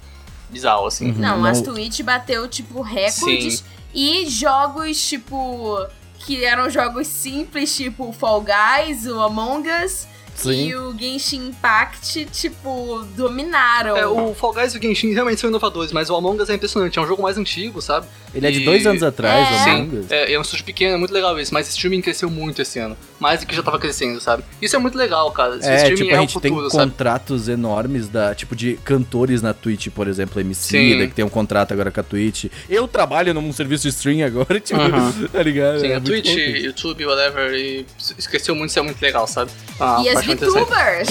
Speaker 3: bizarro, assim.
Speaker 1: Uhum.
Speaker 2: Não,
Speaker 1: Não-
Speaker 2: as Twitch bateu, tipo, recordes. E jogos, tipo, que eram jogos simples, tipo Fall Guys, o Among Us
Speaker 1: Sim.
Speaker 2: e o Genshin Impact, tipo, dominaram.
Speaker 3: É, o Fall Guys e o Genshin realmente são inovadores, mas o Among Us é impressionante, é um jogo mais antigo, sabe?
Speaker 1: Ele é de
Speaker 3: E-
Speaker 1: dois anos atrás,
Speaker 2: É.
Speaker 1: o Among Us.
Speaker 3: é, é um estúdio pequeno, é muito legal isso, mas streaming cresceu muito esse ano. Mais do que já tava crescendo, sabe? Isso é muito legal, cara. Esse
Speaker 1: É,
Speaker 3: streaming
Speaker 1: tipo,
Speaker 3: é
Speaker 1: a
Speaker 3: o
Speaker 1: gente
Speaker 3: futuro,
Speaker 1: tem
Speaker 3: sabe?
Speaker 1: contratos enormes da, tipo, de cantores na Twitch, por exemplo, MC,
Speaker 3: Sim.
Speaker 1: que tem um contrato agora com a Twitch. Eu trabalho num serviço de stream agora, <laughs> tipo,
Speaker 3: Uhum.
Speaker 1: tá ligado?
Speaker 3: Sim,
Speaker 1: É
Speaker 3: a Twitch. YouTube, whatever, e esqueceu muito, isso é muito legal, sabe? Ah,
Speaker 2: e as. VTubers!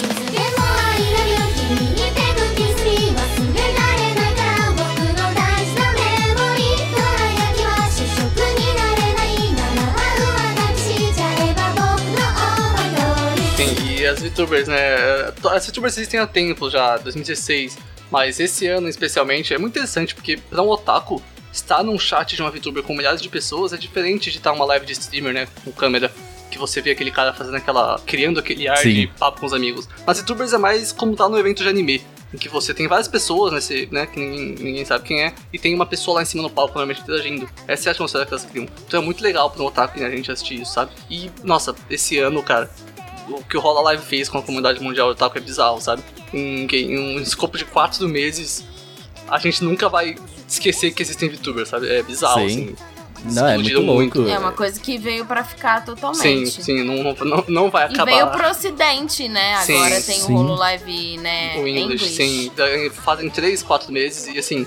Speaker 3: E as VTubers, né? As VTubers existem há tempo já, 2016. Mas esse ano especialmente é muito interessante porque para um otaku estar num chat de uma VTuber com milhares de pessoas é diferente de estar uma live de streamer, né, com câmera. Que você vê aquele cara fazendo aquela. criando aquele ar
Speaker 1: Sim.
Speaker 3: de papo com os amigos. Mas VTubers é mais como estar no evento de anime. Em que você tem várias pessoas nesse, né? Que ninguém, ninguém sabe quem é, e tem uma pessoa lá em cima no palco normalmente interagindo. Essa é a atmosfera que elas criam. Então é muito legal pra um otaku e a gente assistir isso, sabe? E, nossa, esse ano, cara, o que o Rola Live fez com a comunidade mundial do Otaku é bizarro, sabe? Em, em um escopo de quatro meses, a gente nunca vai esquecer que existem VTubers, sabe? É bizarro,
Speaker 1: Sim.
Speaker 3: assim.
Speaker 1: Não, é muito louco.
Speaker 2: É uma coisa que veio pra ficar
Speaker 3: Sim,
Speaker 2: totalmente.
Speaker 3: sim, não, não, não, não vai
Speaker 2: E
Speaker 3: acabar.
Speaker 2: veio pro ocidente, né?
Speaker 3: Sim,
Speaker 2: Agora tem
Speaker 1: sim.
Speaker 2: o Holo Live, né?
Speaker 3: o English, sim. Fazem 3, 4 meses e assim.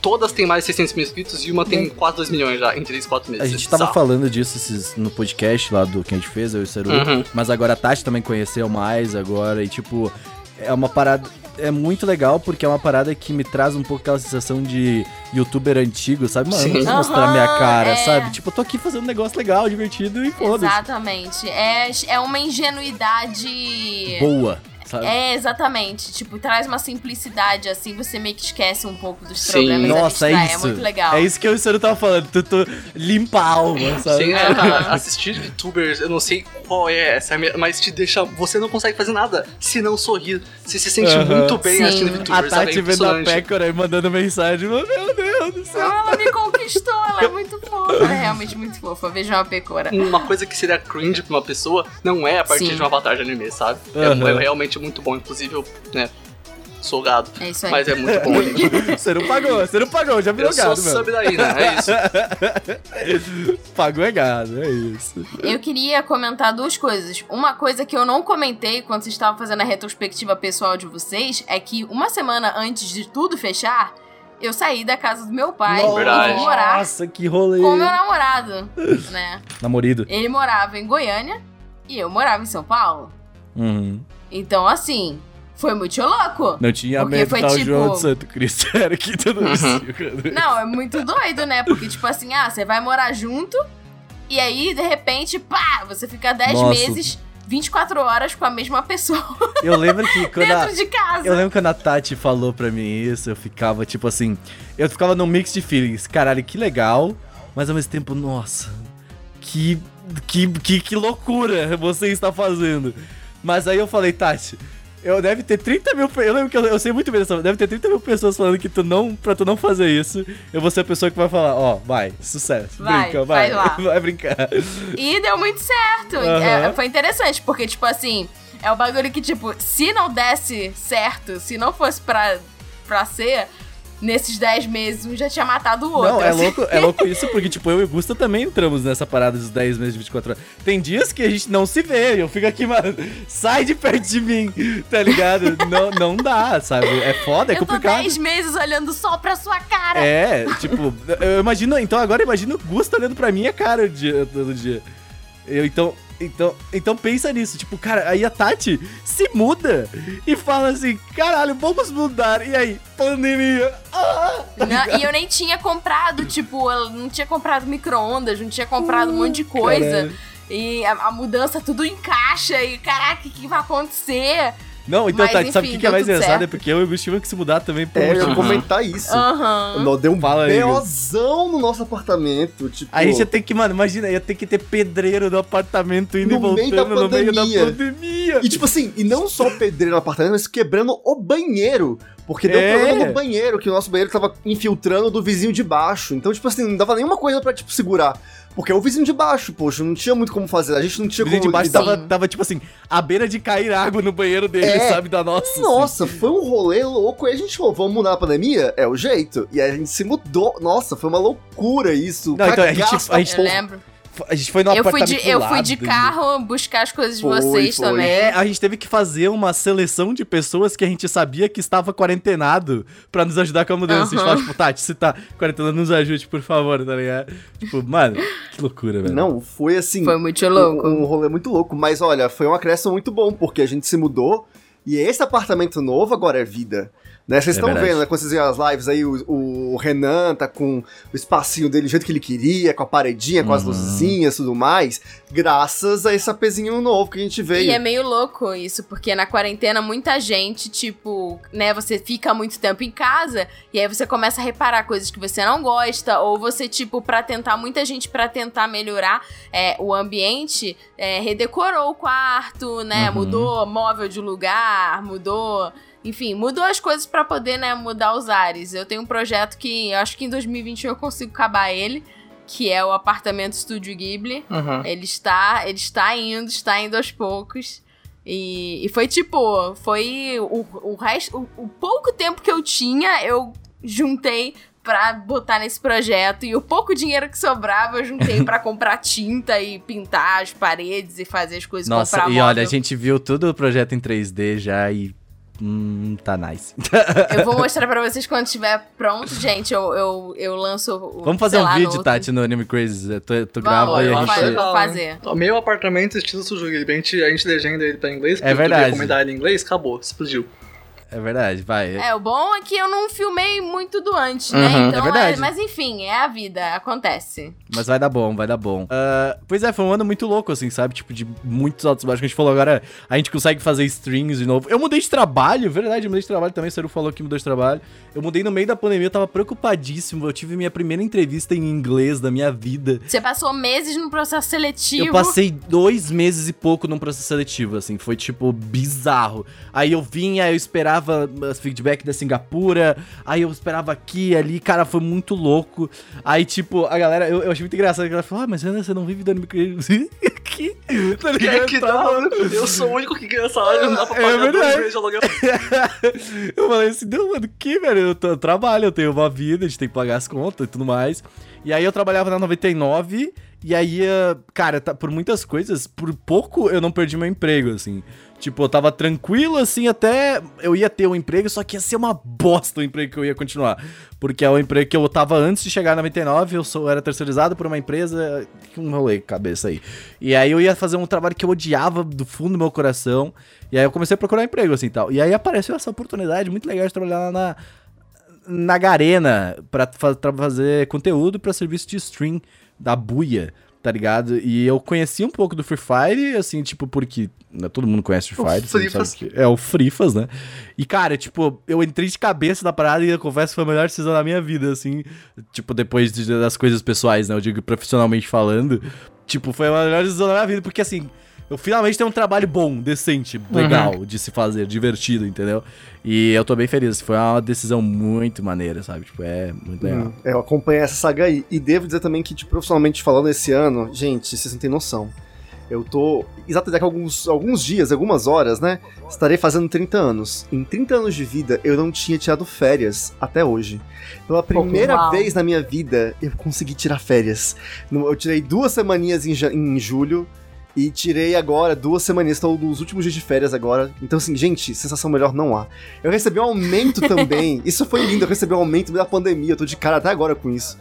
Speaker 3: Todas têm mais de 600 mil inscritos e uma tem quase 2 milhões já em 3, 4 meses.
Speaker 1: A gente tava
Speaker 3: bizarro.
Speaker 1: falando disso esses- no podcast lá do que a gente fez, eu e o Seru,
Speaker 3: Uhum.
Speaker 1: mas agora a Tati também conheceu mais agora, e tipo, é uma parada. É muito legal porque é uma parada que me traz um pouco aquela sensação de youtuber antigo, sabe? Mano, eu não
Speaker 3: Sim.
Speaker 1: preciso mostrar minha cara,
Speaker 2: é.
Speaker 1: sabe? Tipo, eu tô aqui fazendo um negócio legal, divertido e foda-se.
Speaker 2: Exatamente. É, é uma ingenuidade.
Speaker 1: Boa, sabe?
Speaker 2: É, exatamente. Tipo, traz uma simplicidade, assim, você meio que esquece um pouco dos
Speaker 3: Sim.
Speaker 2: problemas da
Speaker 1: Nossa, é isso.
Speaker 2: É muito legal.
Speaker 1: É isso que eu e tava falando. Tu, tu limpa a alma, sabe?
Speaker 3: Sim, é, cara, <laughs> assistir VTubers, eu não sei qual é essa, mas te deixa. Você não consegue fazer nada se não sorrir. Você se sente muito bem
Speaker 2: Sim.
Speaker 3: assistindo
Speaker 1: A
Speaker 3: VTubers, sabe? É
Speaker 1: Tati vendo a. Pécora e mandando mensagem. Meu Deus do céu.
Speaker 2: Ela me conquistou, ela é muito fofa. Ela é realmente muito fofa. Vejam a pecora.
Speaker 3: Uma coisa que seria cringe pra uma pessoa não é a partir
Speaker 2: Sim.
Speaker 3: de um avatar de anime, sabe? É-. É, realmente muito bom. Inclusive, eu, né, sou gado.
Speaker 2: É isso aí.
Speaker 3: Mas é muito bom. <laughs>
Speaker 1: Você não pagou, você não pagou, já virou
Speaker 3: Eu sou
Speaker 1: gado,
Speaker 3: daí, né? É isso. <laughs>
Speaker 1: Pagou é gado, é isso.
Speaker 2: Eu queria comentar duas coisas. Uma coisa que eu não comentei quando vocês estavam fazendo a retrospectiva pessoal de vocês é que uma semana antes de tudo fechar, eu saí da casa do meu pai e
Speaker 3: Verdade.
Speaker 2: fui morar
Speaker 1: Nossa, que rolê.
Speaker 2: com o meu namorado, né?
Speaker 1: Namorido.
Speaker 2: Ele morava em Goiânia e eu morava em São Paulo.
Speaker 1: Uhum.
Speaker 2: Então, assim, foi muito louco.
Speaker 1: Não tinha medo
Speaker 2: foi
Speaker 1: tal
Speaker 2: tipo-
Speaker 1: João de Santo Cristo. <laughs> Era aqui todo
Speaker 3: Uhum.
Speaker 1: mundo.
Speaker 2: Não, é muito doido, né? Porque, tipo assim, ah, você vai morar junto e aí, de repente, pá, você fica 10
Speaker 1: Nossa.
Speaker 2: meses, 24 horas com a mesma pessoa <laughs>
Speaker 1: Eu lembro que quando a,
Speaker 2: dentro de casa.
Speaker 1: Eu lembro quando a Tati falou pra mim isso, eu ficava tipo assim. Eu ficava num mix de feelings. Caralho, que legal, mas ao mesmo tempo, nossa, que. Que, que, que loucura você está fazendo. Mas aí eu falei, Tati, eu deve ter 30 mil. Eu lembro que eu, eu sei muito bem dessa. Deve ter 30 mil pessoas falando que tu não. Pra tu não fazer isso. Eu vou ser a pessoa que vai falar, ó, vai, sucesso.
Speaker 2: Vai,
Speaker 1: brinca, vai.
Speaker 2: vai lá. <laughs>
Speaker 1: Vai brincar.
Speaker 2: E deu muito certo.
Speaker 1: Aham.
Speaker 2: É, foi interessante, porque, tipo assim, é o bagulho que, tipo, se não desse certo, se não fosse pra, pra ser, nesses 10 meses um já tinha matado o outro.
Speaker 1: Não, é
Speaker 2: assim.
Speaker 1: louco, é louco isso, porque, <laughs> tipo, eu e o Gusta também entramos nessa parada dos 10 meses de 24 horas. Tem dias que a gente não se vê, eu fico aqui, mano, sai de perto de mim, tá ligado? não, não dá, sabe? É foda, é
Speaker 2: Eu
Speaker 1: complicado.
Speaker 2: 10 meses olhando só pra sua cara.
Speaker 1: É, tipo, eu imagino, então agora imagina o Gusta olhando pra minha cara o dia, todo dia. Eu, então, então, então pensa nisso, tipo, cara, aí a Tati se muda e fala assim, caralho, vamos mudar. E aí, pandemia. Ah!
Speaker 2: Não, e eu nem tinha comprado, tipo, eu não tinha comprado micro-ondas, não tinha comprado um monte de coisa.
Speaker 1: Caralho.
Speaker 2: e a, a mudança tudo encaixa e caraca, o que vai acontecer?
Speaker 1: Não, então
Speaker 2: Mas,
Speaker 1: tá, sabe o
Speaker 2: enfim,
Speaker 1: que, que é mais engraçado? É porque eu e o Gustavo tivemos que se mudar também por
Speaker 4: É, eu ia comentar isso.
Speaker 2: Aham.
Speaker 4: Nós deu um
Speaker 1: Fala aí,
Speaker 4: BOzão no nosso apartamento. Tipo,
Speaker 1: A gente ia ter que, mano, imagina, ia ter que ter pedreiro no apartamento indo
Speaker 4: No
Speaker 1: e
Speaker 4: meio
Speaker 1: voltando no meio da
Speaker 4: pandemia.
Speaker 1: pandemia.
Speaker 4: E tipo assim, e não só pedreiro no apartamento, mas quebrando o banheiro. Porque deu
Speaker 1: É.
Speaker 4: problema no banheiro, que o nosso banheiro tava infiltrando do vizinho de baixo. Então, tipo assim, não dava nenhuma coisa pra, tipo, segurar. Porque é o vizinho de baixo, poxa, não tinha muito como fazer. A gente não tinha
Speaker 1: O vizinho de
Speaker 4: como
Speaker 1: baixo
Speaker 4: lidar.
Speaker 1: tava, tava, tipo assim, à beira de cair água no banheiro dele,
Speaker 4: É.
Speaker 1: sabe? Da nossa. assim.
Speaker 4: Nossa, foi um rolê louco. E a gente falou, vamos mudar a pandemia? É o jeito. E aí a gente se mudou. Nossa, foi uma loucura isso.
Speaker 1: Não, então a gente- a gente-
Speaker 2: Eu lembro.
Speaker 1: A gente foi no
Speaker 2: Eu fui
Speaker 1: apartamento
Speaker 2: de, eu
Speaker 1: do
Speaker 2: fui
Speaker 1: lado
Speaker 2: de carro buscar as coisas de
Speaker 4: Foi,
Speaker 2: vocês
Speaker 4: foi.
Speaker 2: também.
Speaker 1: É, a gente teve que fazer uma seleção de pessoas que a gente sabia que estava quarentenado pra nos ajudar com a mudança. A gente falava, tipo, Tati, se tá quarentenado, nos ajude, por favor, tá ligado? Tipo, mano, que loucura, velho.
Speaker 4: Não, foi assim.
Speaker 2: Foi muito louco.
Speaker 4: Um, um rolê muito louco. Mas olha, foi um acréscimo muito bom, porque a gente se mudou e esse apartamento novo agora é vida. Né? Vocês
Speaker 1: É
Speaker 4: estão
Speaker 1: verdade.
Speaker 4: vendo, né? Quando vocês veem as lives aí, o, o Renan tá com o espacinho dele do jeito que ele queria, com a paredinha, com as
Speaker 1: Uhum.
Speaker 4: luzinhas e tudo mais, graças a esse apezinho novo que a gente veio.
Speaker 2: E é meio louco isso, porque na quarentena muita gente, tipo, né, você fica muito tempo em casa e aí você começa a reparar coisas que você não gosta, ou você, tipo, pra tentar, muita gente pra tentar melhorar é, o ambiente, é, redecorou o quarto, né,
Speaker 1: Uhum.
Speaker 2: mudou móvel de lugar, mudou. Enfim, mudou as coisas pra poder, né, mudar os ares. Eu tenho um projeto que eu acho que em 2021 eu consigo acabar ele, que é o apartamento Estúdio Ghibli.
Speaker 3: Uhum.
Speaker 2: Ele está, ele está indo, está indo aos poucos. E, e foi tipo, foi o, o resto, o, o pouco tempo que eu tinha, eu juntei pra botar nesse projeto e o pouco dinheiro que sobrava eu juntei pra <laughs> comprar tinta e pintar as paredes e fazer as coisas,
Speaker 1: Nossa, e
Speaker 2: móvel.
Speaker 1: olha, a gente viu todo o projeto em 3D já e. Hum, tá nice.
Speaker 2: Eu vou mostrar pra vocês quando estiver pronto, gente. Eu, eu, eu lanço. o-
Speaker 1: Vamos fazer um
Speaker 2: lá,
Speaker 1: vídeo,
Speaker 2: no-
Speaker 1: Tati, no Anime Crazy. Tu, tu
Speaker 2: Vamos,
Speaker 1: grava e
Speaker 2: eu
Speaker 1: a gente.
Speaker 2: vou
Speaker 3: né?
Speaker 2: fazer.
Speaker 3: Meu apartamento estilo Sujugi. A gente, a gente legenda ele pra inglês,
Speaker 1: É verdade.
Speaker 3: recomendar ele em inglês, acabou, explodiu.
Speaker 1: É verdade, vai.
Speaker 2: É, o bom é que eu não filmei muito do antes,
Speaker 3: Uhum,
Speaker 2: né?
Speaker 1: é
Speaker 2: Então,
Speaker 1: verdade.
Speaker 2: mas enfim, é a vida, acontece.
Speaker 1: Mas vai dar bom, vai dar bom. Ah, pois é, foi um ano muito louco, assim, sabe? Tipo, de muitos altos e baixos. A gente falou agora, a gente consegue fazer strings de novo. Eu mudei de trabalho, verdade, eu mudei de trabalho também. O Seru falou que mudou de trabalho. Eu mudei no meio da pandemia, eu tava preocupadíssimo. Eu tive minha primeira entrevista em inglês da minha vida.
Speaker 2: Você passou meses no processo seletivo.
Speaker 1: Eu passei dois meses e pouco num processo seletivo, assim, foi tipo bizarro. Aí eu vinha, eu esperava as feedback da Singapura, aí eu esperava aqui ali, cara, foi muito louco. Aí, tipo, a galera, eu, eu achei muito engraçado, a galera falou, ah, mas Ana, você não vive dando micro. <laughs> aqui, tá
Speaker 3: Que,
Speaker 1: ligado?
Speaker 3: que
Speaker 1: bom.
Speaker 3: Eu sou o único que ganha salário, não dá pra
Speaker 1: É
Speaker 3: pagar
Speaker 1: verdade.
Speaker 3: dois meses de aluguel. <laughs>
Speaker 1: eu falei assim, não, mano, que, velho? Eu, eu trabalho, eu tenho uma vida, a gente tem que pagar as contas e tudo mais. E aí eu trabalhava na 99, e aí, eh, cara, tá- por muitas coisas, por pouco eu não perdi meu emprego, assim. Tipo, eu tava tranquilo, assim, até eu ia ter um emprego, só que ia ser uma bosta o emprego que eu ia continuar. Porque é o emprego que eu tava antes de chegar na 99, eu sou, era terceirizado por uma empresa, um rolê cabeça aí. E aí eu ia fazer um trabalho que eu odiava do fundo do meu coração, e aí eu comecei a procurar emprego, assim, tal. E aí apareceu essa oportunidade muito legal de trabalhar na, na Garena pra, pra fazer conteúdo pra serviço de stream da Buia, tá ligado? E eu conheci um pouco do Free Fire, assim, tipo, porque né, todo mundo conhece Free Fire.
Speaker 3: Frifas.
Speaker 1: o que- É o Frifas, né? E, cara, tipo, eu entrei de cabeça na parada e eu confesso que foi a melhor decisão da minha vida, assim. Tipo, depois de- das coisas pessoais, né? Eu digo profissionalmente falando. Tipo, foi a melhor decisão da minha vida, porque assim. Eu finalmente tenho um trabalho bom, decente, legal de se fazer, divertido, entendeu? E eu tô bem feliz. Foi uma decisão muito maneira, sabe? Tipo, é muito legal.
Speaker 4: Hum, eu acompanhei essa saga aí. E devo dizer também que, tipo, profissionalmente falando, esse ano, gente, vocês não têm noção. Eu tô. Exato, daqui a alguns, alguns dias, algumas horas, né? Estarei fazendo 30 anos. Em 30 anos de vida, eu não tinha tirado férias até hoje. Pela primeira
Speaker 2: Uau.
Speaker 4: vez na minha vida, eu consegui tirar férias. Eu tirei duas semaninhas em, em julho. E tirei agora duas semaninhas, estou nos últimos dias de férias agora. Então, assim, gente, sensação melhor não há. Eu recebi um aumento <laughs> também. Isso foi lindo, eu recebi um aumento da pandemia. Eu tô de cara até agora com isso.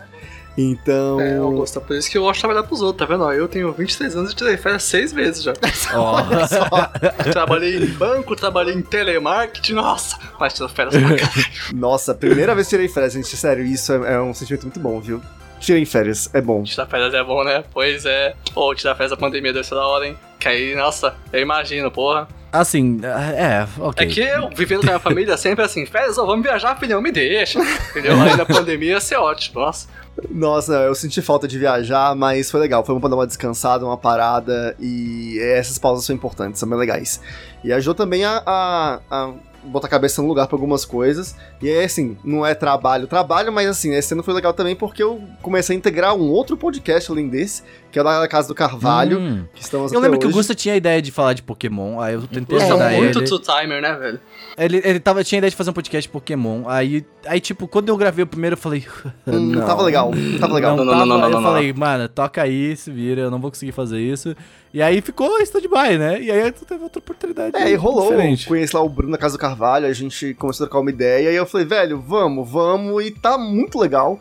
Speaker 4: Então.
Speaker 3: É, Augusto, é por isso que eu gosto de trabalhar pros outros, tá vendo? Eu tenho 23 anos e tirei férias seis vezes já. <laughs>
Speaker 4: Olha só. <laughs>
Speaker 3: trabalhei em banco, trabalhei em telemarketing, nossa, mas tirei férias pra caralho.
Speaker 4: Nossa, primeira vez que tirei férias, gente. Sério, isso é, é um sentimento muito bom, viu? Tirem férias, é bom.
Speaker 3: Tirar férias é bom, né? Pois é. Pô, tirar férias da pandemia deve ser da hora, hein? Que aí, nossa, eu imagino, porra.
Speaker 1: Assim, é, ok.
Speaker 3: É que eu, vivendo com a minha família, <laughs> sempre assim, férias, ó, vamos viajar, filhão, me deixa. Entendeu? Aí na pandemia ia ser ótimo, nossa.
Speaker 4: Nossa, eu senti falta de viajar, mas foi legal. Foi bom pra dar uma descansada, uma parada, e essas pausas são importantes, são bem legais. E ajudou também a, a, a botar a cabeça no lugar pra algumas coisas. E aí, assim, não é trabalho, trabalho, mas assim, esse ano foi legal também porque eu comecei a integrar um outro podcast além desse, que é o da Casa do Carvalho,
Speaker 1: Hum.
Speaker 4: que estamos
Speaker 1: Eu lembro que o
Speaker 4: hoje.
Speaker 1: Gusta tinha a ideia de falar de Pokémon, aí eu tentei
Speaker 3: Nossa,
Speaker 1: ajudar
Speaker 3: muito
Speaker 1: ele.
Speaker 3: two-timer, né, velho?
Speaker 1: Ele, ele tava, tinha a ideia de fazer um podcast de Pokémon, aí, aí tipo, quando eu gravei o primeiro, eu falei... <laughs>
Speaker 4: Hum, não tava legal, não tava legal.
Speaker 1: Não,
Speaker 3: Não, não,
Speaker 1: tava,
Speaker 3: não, não,
Speaker 1: eu
Speaker 3: não, não.
Speaker 1: falei, mano, toca aí, se vira, eu não vou conseguir fazer isso. E aí ficou stand-by, né? E aí tu teve outra oportunidade
Speaker 4: É, e rolou.
Speaker 1: diferente.
Speaker 4: Conheci lá o Bruno na Casa do Carvalho, a gente começou a trocar uma ideia, e eu falei, velho, vamos, vamos, e tá muito legal.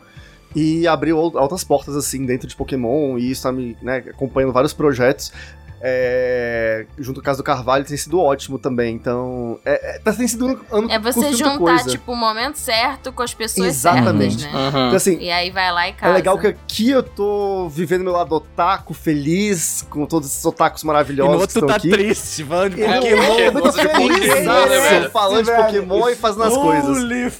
Speaker 4: E abriu al- altas portas, assim, dentro de Pokémon, e isso tá me né, acompanhando vários projetos. É, junto com a Casa do Carvalho tem sido ótimo também, então. É, é, tá, tem sido um ano
Speaker 2: É você juntar,
Speaker 4: coisa.
Speaker 2: tipo, o momento certo com as pessoas
Speaker 4: Exatamente.
Speaker 2: certas, né?
Speaker 4: Então, assim,
Speaker 2: E aí vai lá e
Speaker 4: É
Speaker 2: casa.
Speaker 4: legal que aqui eu tô vivendo meu lado otaku, feliz, com todos esses otakus
Speaker 1: E no
Speaker 4: maravilhosos que
Speaker 1: outro
Speaker 4: estão
Speaker 1: tá
Speaker 4: aqui.
Speaker 1: triste, falando de
Speaker 4: E no
Speaker 1: Pokémon.
Speaker 4: outro eu tô feliz,
Speaker 3: Pokémon, né,
Speaker 4: falando de
Speaker 1: Velho.
Speaker 4: Pokémon e fazendo as coisas.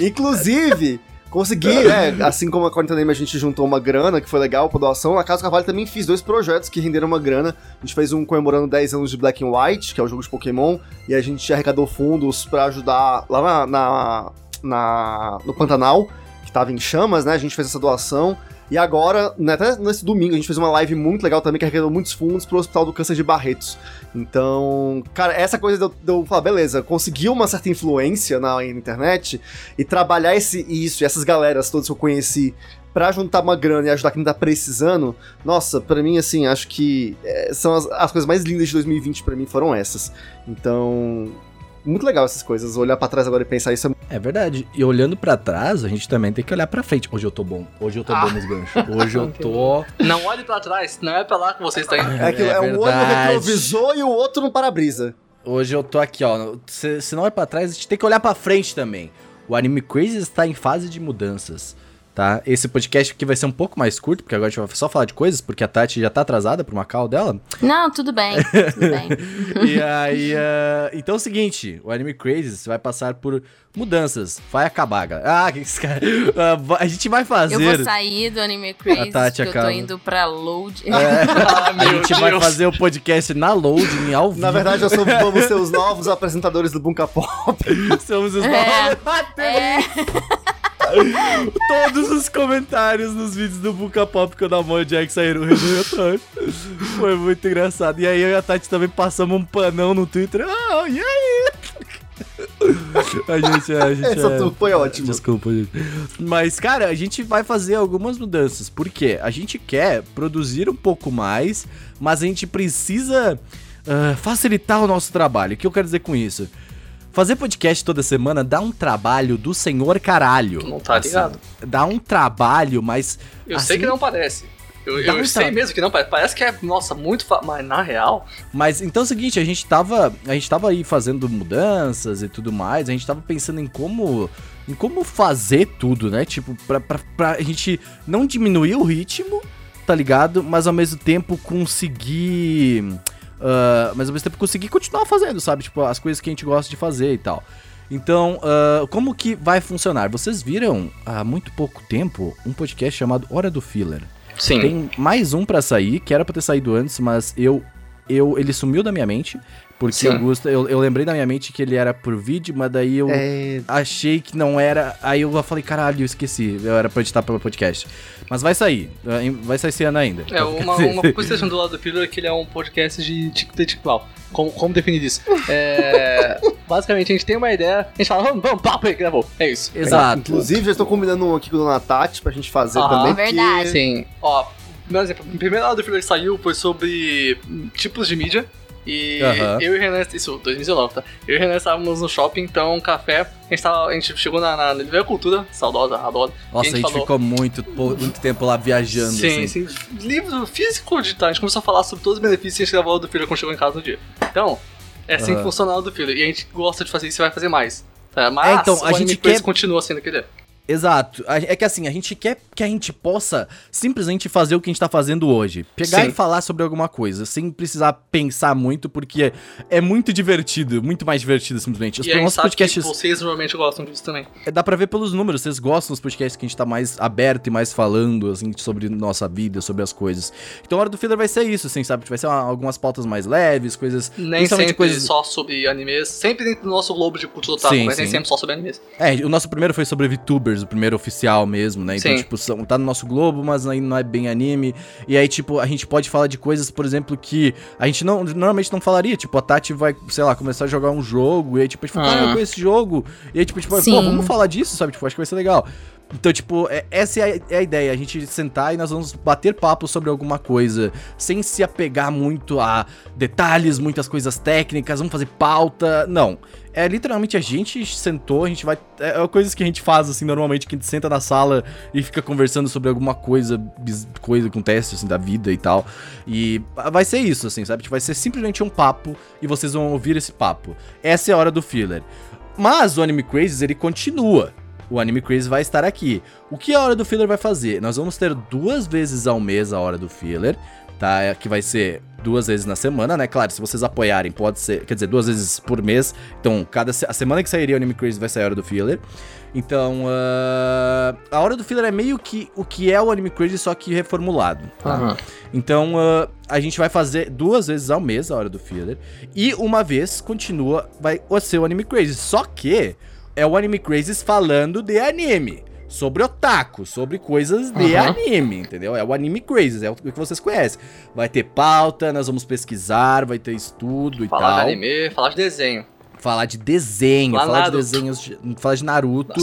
Speaker 4: Inclusive, consegui, <laughs> né? Assim como a Quarentena a gente juntou uma grana, que foi legal pra doação, a Casa Carvalho também fiz dois projetos que renderam uma grana. A gente fez um comemorando 10 anos de Black and White, que é o jogo de Pokémon, e a gente arrecadou fundos pra ajudar lá na, na- na- no Pantanal, que tava em chamas, né? A gente fez essa doação. E agora, né, até nesse domingo, a gente fez uma live muito legal também, que arrecadou muitos fundos pro Hospital do Câncer de Barretos. Então, cara, essa coisa de eu, de eu falar, beleza, consegui uma certa influência na internet e trabalhar esse, isso e essas galeras todas que eu conheci pra juntar uma grana e ajudar quem tá precisando, nossa, pra mim, assim, acho que é, são as, as coisas mais lindas de 2020 pra mim foram essas. Então, muito legal essas coisas, olhar pra trás agora e pensar isso é
Speaker 1: É verdade. E olhando pra trás, a gente também tem que olhar pra frente. Hoje eu tô bom. Hoje eu tô bom nos ganchos. Hoje eu <laughs> tô.
Speaker 3: Não olhe pra trás, não é pra lá que você está indo.
Speaker 4: É, aquilo, é, um olho no retrovisor e o outro no para-brisa.
Speaker 1: Hoje eu tô aqui, ó. Se, se não é pra trás, a gente tem que olhar pra frente também. O Anime Crazy está em fase de mudanças, tá? Esse podcast aqui vai ser um pouco mais curto, porque agora a gente vai só falar de coisas, porque a Tati já tá atrasada pro Macau dela.
Speaker 2: Não, tudo bem, tudo bem. <laughs>
Speaker 1: e aí, ah, então é o seguinte, o Anime Crazy vai passar por mudanças. Vai acabar, galera. Ah, que esse cara... Va- a gente vai fazer...
Speaker 2: Eu vou sair do Anime Crazy,
Speaker 1: A Tati
Speaker 2: porque eu
Speaker 1: acaba.
Speaker 2: tô indo pra Load. <laughs>
Speaker 3: Ah,
Speaker 1: A gente vai
Speaker 3: Deus.
Speaker 1: fazer o podcast na loading, ao vivo.
Speaker 4: Na verdade, eu sou, vamos ser os novos apresentadores do Bunka Pop. <laughs>
Speaker 1: somos os
Speaker 2: É.
Speaker 1: novos.
Speaker 2: É,
Speaker 1: Todos os comentários nos vídeos do Buca Pop quando a Mo e o Jack saíram atrás. Foi muito engraçado. E aí eu e a Tati também passamos um panão no Twitter. Ah, e aí? A gente, é, a gente
Speaker 4: Essa
Speaker 1: é-
Speaker 4: foi ótima.
Speaker 1: Desculpa, gente. Mas, cara, a gente vai fazer algumas mudanças. Por quê? A gente quer produzir um pouco mais, mas a gente precisa ah, facilitar o nosso trabalho. O que eu quero dizer com isso? Fazer podcast toda semana dá um trabalho do senhor caralho.
Speaker 3: Não tá
Speaker 1: Assim,
Speaker 3: ligado.
Speaker 1: dá um trabalho, mas.
Speaker 3: Eu
Speaker 1: assim,
Speaker 3: sei que não parece. Eu, eu
Speaker 1: um
Speaker 3: sei mesmo que não parece. Parece que é, nossa, muito. Mas na real.
Speaker 1: Mas então é o seguinte, a gente tava. A gente tava aí fazendo mudanças e tudo mais, a gente tava pensando em como. Em como fazer tudo, né? Tipo, pra, pra, pra gente não diminuir o ritmo, tá ligado? Mas ao mesmo tempo conseguir. Ah, mas ao mesmo tempo conseguir continuar fazendo, sabe? Tipo, as coisas que a gente gosta de fazer e tal. Então, ah, como que vai funcionar? Vocês viram há muito pouco tempo um podcast chamado Hora do Filler.
Speaker 3: Sim.
Speaker 1: Tem mais um pra sair, que era pra ter saído antes, mas eu. eu ele sumiu da minha mente. Porque
Speaker 3: Sim.
Speaker 1: eu, gosto, eu, eu lembrei da minha mente que ele era por vídeo, mas daí eu
Speaker 4: É,
Speaker 1: achei que não era. Aí eu falei, caralho, eu esqueci. Eu era pra editar pelo podcast. Mas vai sair. eh, Vai sair esse ano ainda.
Speaker 3: É, uma, <laughs> uma coisa do lado do Pillar é que ele é um podcast de tic-tac-clau. Como, como definir isso? É, <laughs> basicamente, a gente tem uma ideia, a gente fala, vamos, vamos, papo aí, gravou. É isso.
Speaker 1: Exato.
Speaker 4: Inclusive, já estou combinando um aqui com a Dona Tati pra gente fazer
Speaker 3: Aham.
Speaker 4: também.
Speaker 2: É verdade.
Speaker 3: Sim. Ó, exemplo, o primeiro lado do Pillar que saiu foi sobre tipos de mídia. E
Speaker 1: Aham.
Speaker 3: eu e o Renan, isso, 2019, tá? Eu e o Renan estávamos no shopping, então, café. A gente, tava, a gente chegou na, na Cultura, saudosa, adoro.
Speaker 1: Nossa,
Speaker 3: e
Speaker 1: a gente
Speaker 3: falou,
Speaker 1: ficou muito, muito tempo lá viajando.
Speaker 3: Sim,
Speaker 1: assim.
Speaker 3: sim. Livro físico digital. A gente começou a falar sobre todos os benefícios que a gente gravou do Filho quando chegou em casa no dia. Então, é assim
Speaker 1: Aham.
Speaker 3: que funciona do Filho. E a gente gosta de fazer isso e vai fazer mais. É, mas
Speaker 1: É, então, a gente quer-
Speaker 3: continua sendo o que ele é.
Speaker 1: Exato. É que assim, a gente quer que a gente possa simplesmente fazer o que a gente tá fazendo hoje. Pegar
Speaker 3: Sim.
Speaker 1: e falar sobre alguma coisa, sem precisar pensar muito, porque é, é muito divertido, muito mais divertido simplesmente. Os
Speaker 3: E
Speaker 1: nossos podcasts.
Speaker 3: que vocês normalmente gostam disso também.
Speaker 1: É, Dá pra ver pelos números, vocês gostam dos podcasts que a gente tá mais aberto e mais falando, assim, sobre nossa vida, sobre as coisas. Então a hora do filler vai ser isso, assim, sabe? Vai ser uma- algumas pautas mais leves, coisas.
Speaker 3: Nem sempre
Speaker 1: coisas.
Speaker 3: só sobre animes. Sempre dentro do nosso globo de cultura otaku,
Speaker 1: Sim,
Speaker 3: mas nem sempre só sobre animes.
Speaker 1: É, o nosso primeiro foi sobre VTubers, o primeiro oficial mesmo, né? Então,
Speaker 3: Sim.
Speaker 1: tipo, são- tá no nosso globo, mas aí não é bem anime. E aí, tipo, a gente pode falar de coisas, por exemplo, que a gente não, normalmente não falaria. Tipo, a Tati vai, sei lá, começar a jogar um jogo, e aí, tipo, a gente fala,
Speaker 3: Ah.
Speaker 1: ah, eu conheço esse jogo. E aí, tipo, tipo, pô, vamos falar disso, sabe? Tipo, acho que vai ser legal. Então, tipo, é- essa é a, é a ideia, a gente sentar e nós vamos bater papo sobre alguma coisa, sem se apegar muito a detalhes, muitas coisas técnicas, vamos fazer pauta. Não. É literalmente a gente sentou, a gente vai. É, é coisas que a gente faz, assim, normalmente, que a gente senta na sala e fica conversando sobre alguma coisa, coisa com teste, assim, da vida e tal. E vai ser isso, assim, sabe? Tipo, vai ser simplesmente um papo e vocês vão ouvir esse papo. Essa é a hora do filler. Mas o Anime Crazes, ele continua. O Anime Crazy vai estar aqui. O que a Hora do Filler vai fazer? Nós vamos ter duas vezes ao mês a Hora do Filler, tá? É, Que vai ser duas vezes na semana, né? Claro, se vocês apoiarem, pode ser, quer dizer, duas vezes por mês. Então, cada a semana que sairia o Anime Crazy vai sair a Hora do Filler. Então, ah, a Hora do Filler é meio que o que é o Anime Crazy, só que reformulado, tá? Então, ah, a gente vai fazer duas vezes ao mês a hora do filler. E uma vez continua, vai ser o Anime Crazy. Só que é o Anime Crazy falando de anime. Sobre otaku, sobre coisas de
Speaker 3: Aham.
Speaker 1: anime, entendeu? É o Anime Crazy, é o que vocês conhecem. Vai ter pauta, nós vamos pesquisar, vai ter estudo e
Speaker 3: Falar
Speaker 1: tal.
Speaker 3: de anime, falar de desenho.
Speaker 1: Falar de desenho,
Speaker 3: Falar
Speaker 1: falar de
Speaker 3: Naruto.
Speaker 1: desenhos, de- falar de Naruto.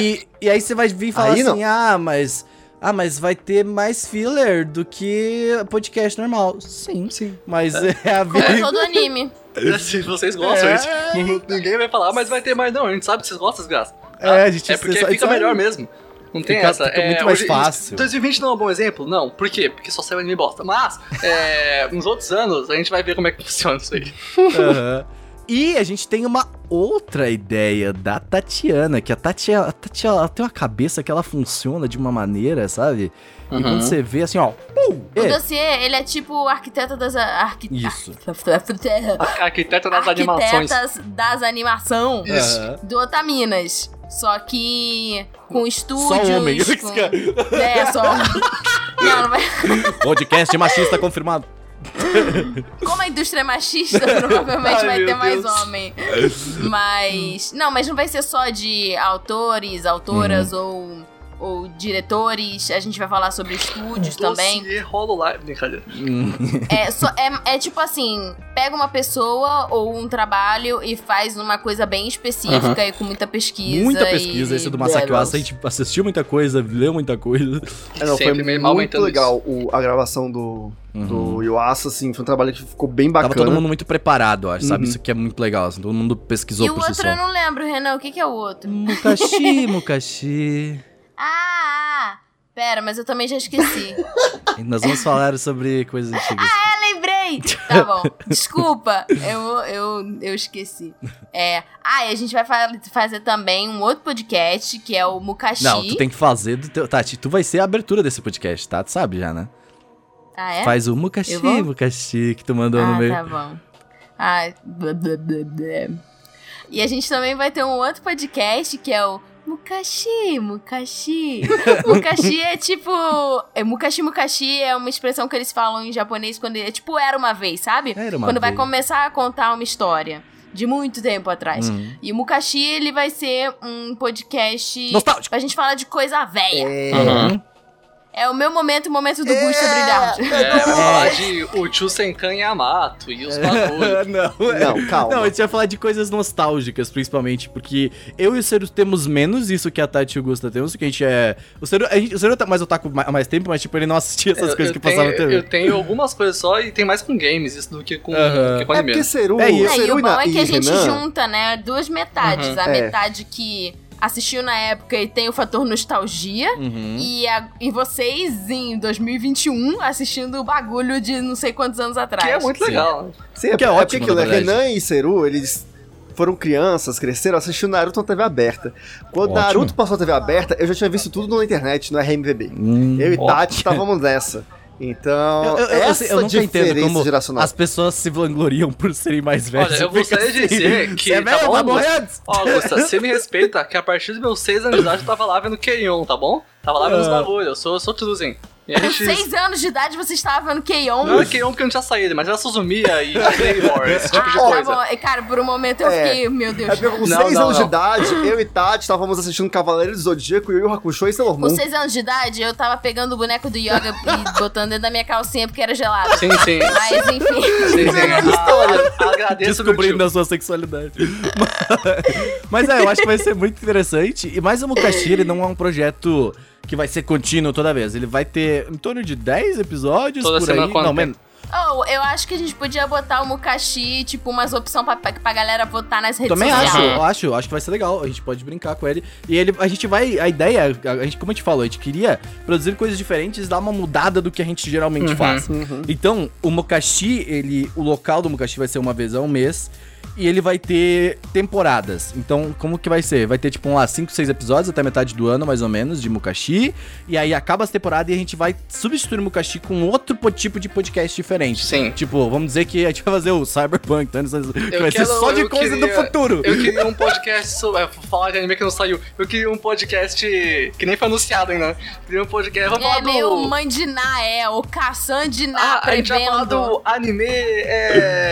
Speaker 1: E, e aí você vai vir e falar
Speaker 4: Aí
Speaker 1: assim, ah, mas. Ah, mas vai ter mais filler do que podcast normal. Sim, sim. Mas é, <laughs> a
Speaker 2: Como
Speaker 1: vida.
Speaker 2: todo anime. <laughs>
Speaker 3: Se vocês gostam,
Speaker 1: É.
Speaker 3: gente, <laughs> ninguém vai falar, mas vai ter mais não. A gente sabe que vocês gostam, desgraça.
Speaker 1: É, a gente
Speaker 3: É porque fica
Speaker 1: só-
Speaker 3: melhor mesmo. Não tem
Speaker 1: Fica-
Speaker 3: essa.
Speaker 1: fica
Speaker 3: é,
Speaker 1: muito mais
Speaker 3: hoje-
Speaker 1: fácil.
Speaker 3: 2020 não é um bom exemplo? Não. Por quê? Porque só saiu anime bosta. Mas, é, <laughs> nos outros anos, a gente vai ver como é que funciona isso aí.
Speaker 1: Aham. E a gente tem uma outra ideia da Tatiana, que a Tatiana, a Tatiana ela tem uma cabeça que ela funciona de uma maneira, sabe? E
Speaker 3: Uhum.
Speaker 1: quando você vê assim, ó. pum,
Speaker 2: O
Speaker 1: é,
Speaker 2: dossiê, ele é tipo o arquiteto das... Arqui...
Speaker 1: Isso.
Speaker 3: Arquiteta das animações.
Speaker 2: Arquitetas das animação
Speaker 3: Isso.
Speaker 1: aham.
Speaker 2: do Otaminas. Só que com estúdios... <laughs>
Speaker 1: homem.
Speaker 2: Com... É, só homem. <laughs> Não, não vai...
Speaker 1: Podcast machista confirmado.
Speaker 2: Como indústria machista, <laughs> provavelmente
Speaker 3: Ai,
Speaker 2: vai ter mais
Speaker 3: Deus.
Speaker 2: homem. Mas. Não, mas não vai ser só de autores, autoras ou, ou diretores. A gente vai falar sobre estúdios também.
Speaker 3: Dossiê Hololive. Brincadeira.
Speaker 2: É, só, é, é tipo assim: pega uma pessoa ou um trabalho e faz uma coisa bem específica e com muita pesquisa.
Speaker 1: Muita pesquisa.
Speaker 2: e-
Speaker 1: Esse do Masaki a gente assistiu muita coisa, leu muita coisa.
Speaker 4: É, não, foi muito legal o- a gravação do, do Yuasa, assim, foi um trabalho que ficou bem bacana.
Speaker 1: Tava todo mundo muito preparado, acho, sabe?
Speaker 4: Uhum.
Speaker 1: Isso que é muito legal, assim, todo mundo pesquisou
Speaker 2: E o
Speaker 1: por si
Speaker 2: outro
Speaker 1: só.
Speaker 2: eu não lembro, Renan. O que, que é o outro?
Speaker 1: Mukashi, Mukashi.
Speaker 2: Ah, ah! Pera, mas eu também já esqueci. <laughs>
Speaker 1: Nós vamos falar sobre coisas antigas.
Speaker 2: Ah, lembrei! Tá bom. Desculpa, eu, eu, eu esqueci. É, ah, e a gente vai fa- fazer também um outro podcast, que é o Mukashi.
Speaker 1: Não, tu tem que fazer do teu. Tati, tu vai ser a abertura desse podcast, tá? Tu sabe já, né?
Speaker 2: Ah, é?
Speaker 1: Faz o Mukashi? Mukashi que tu mandou no
Speaker 2: ah,
Speaker 1: meio.
Speaker 2: tá bom. Ah, blá, blá, blá, blá. E a gente também vai ter um outro podcast, que é o Mukashi, Mukashi. <laughs> Mukashi é tipo. É, mukashi, Mukashi é uma expressão que eles falam em japonês quando é tipo era uma vez, sabe?
Speaker 1: Era uma
Speaker 2: quando vai
Speaker 1: vez.
Speaker 2: começar a contar uma história. De muito tempo atrás.
Speaker 1: Hum.
Speaker 2: E o Mukashi, ele vai ser um podcast
Speaker 1: Nostálgico.
Speaker 2: pra gente falar de coisa velha.
Speaker 4: É,
Speaker 3: Uhum.
Speaker 2: É o meu momento, o momento do Gusta brilhar.
Speaker 3: É, vai falar de o Tio Senkan Yamato e os bagulhos. <laughs>
Speaker 1: não, é-
Speaker 4: Não, calma.
Speaker 1: Não, a gente vai falar de coisas nostálgicas, principalmente, porque eu e o Seru temos menos isso que a Tati e o Gusta temos, que a gente é... O Seru, a gente, o Seru tá mais otaku há mais tempo, mas, tipo, ele não assistia essas
Speaker 3: Eu-
Speaker 1: coisas
Speaker 3: eu
Speaker 1: que passavam na
Speaker 3: tenho,
Speaker 1: TV.
Speaker 3: Eu tenho algumas coisas só e tem mais com games isso do que com, do que com
Speaker 4: É
Speaker 3: anime.
Speaker 4: porque Seru,
Speaker 1: É, e-
Speaker 2: É, e o bom
Speaker 4: na-
Speaker 2: é que a
Speaker 4: e
Speaker 2: gente
Speaker 4: Renan,
Speaker 2: junta, né, duas metades.
Speaker 3: Uhum.
Speaker 2: A
Speaker 4: É.
Speaker 2: metade que assistiu na época e tem o fator nostalgia.
Speaker 1: Uhum.
Speaker 2: E, a- e vocês, em 2021, assistindo o bagulho de não sei quantos anos atrás.
Speaker 3: Que é muito
Speaker 1: Sim.
Speaker 3: legal.
Speaker 4: Sim, é,
Speaker 1: Que é
Speaker 4: é
Speaker 1: ótimo,
Speaker 4: porque aquilo, é
Speaker 1: verdade.
Speaker 4: Renan e Seru, eles foram crianças, cresceram assistindo Naruto na TV aberta. Quando
Speaker 1: Ótimo.
Speaker 4: Naruto passou na TV aberta, eu já tinha visto tudo na internet, no RMVB.
Speaker 1: Hum.
Speaker 4: Eu e
Speaker 3: Ótimo.
Speaker 4: Tati estávamos nessa. Então,
Speaker 1: Eu, eu-
Speaker 4: essa
Speaker 1: eu nunca entendo como
Speaker 4: geracional.
Speaker 1: as pessoas se vangloriam por serem mais velhos.
Speaker 3: Olha, eu gostaria de
Speaker 1: assim,
Speaker 3: dizer que,
Speaker 1: Você é
Speaker 3: tá
Speaker 1: velho,
Speaker 3: bom,
Speaker 1: vai morrer antes.
Speaker 3: Ó, Augusta, você me respeita que a partir dos meus 6 anos de idade eu tava lá vendo Keion, tá bom? Tava lá vendo os
Speaker 1: Ah.
Speaker 3: bagulho, eu sou, eu sou Truzen. E
Speaker 2: Com
Speaker 3: gente...
Speaker 2: seis anos de idade você estava vendo Keion.
Speaker 3: Não era Keion porque eu não tinha saído, mas era Suzumiya e <laughs> Claymore, esse tipo
Speaker 2: ah,
Speaker 3: de
Speaker 2: tá
Speaker 3: coisa.
Speaker 2: bom. E, Cara, por um momento eu
Speaker 4: É.
Speaker 2: fiquei, meu
Speaker 4: É
Speaker 2: Deus.
Speaker 4: porque com
Speaker 3: Não,
Speaker 4: 6
Speaker 3: não,
Speaker 4: anos
Speaker 3: não.
Speaker 4: de idade, eu e Tati estávamos assistindo Cavaleiro do Zodíaco, Yu Yu Hakusho e Sailor
Speaker 2: Com
Speaker 4: Moon.
Speaker 2: seis anos de idade, eu tava pegando o boneco do Yoga e botando dentro da minha calcinha porque era gelado.
Speaker 3: Sim, sim.
Speaker 2: Mas enfim.
Speaker 3: Sim, sim. A- a- Agradeço
Speaker 1: Descobrindo a sua sexualidade. <laughs> Mas é, eu acho que vai ser muito interessante. E mais o Mukashi, ele não é um projeto que vai ser contínuo toda vez. Ele vai ter em torno de 10 episódios
Speaker 3: Toda
Speaker 1: por
Speaker 3: semana
Speaker 1: aí. Não, menos.
Speaker 2: Oh, eu acho que a gente podia botar o Mukashi, tipo, umas opções pra, pra, pra galera votar nas redes
Speaker 1: Também
Speaker 2: sociais.
Speaker 1: acho,
Speaker 3: sociais.
Speaker 1: eu acho, acho que vai ser legal. A gente pode brincar com ele. E ele, a gente vai. A ideia, a gente, como a gente falou, a gente queria produzir coisas diferentes, dar uma mudada do que a gente geralmente
Speaker 3: Uhum,
Speaker 1: faz. Então, o Mokashi, ele. O local do Mokashi vai ser uma vez ao mês. E ele vai ter temporadas. Então, como que vai ser? Vai ter, tipo, lá, 5, 6 episódios até metade do ano, mais ou menos, de Mukashi. E aí acaba as temporadas e a gente vai substituir o Mukashi com outro po- tipo de podcast diferente.
Speaker 3: Sim.
Speaker 1: Tipo, vamos dizer que a gente vai fazer o Cyberpunk, tá? que
Speaker 3: Eu
Speaker 1: vai ser
Speaker 3: quero-
Speaker 1: só de coisa do
Speaker 3: queria-
Speaker 1: futuro.
Speaker 3: Eu queria um podcast sobre. é, falar de anime que não saiu. Eu queria um podcast que nem foi anunciado ainda. Eu queria um podcast. Vamos
Speaker 2: É
Speaker 3: falar do.
Speaker 2: mãe de Ná, é, o Caçan de Ná
Speaker 3: Ah, a gente vai falar do anime. É.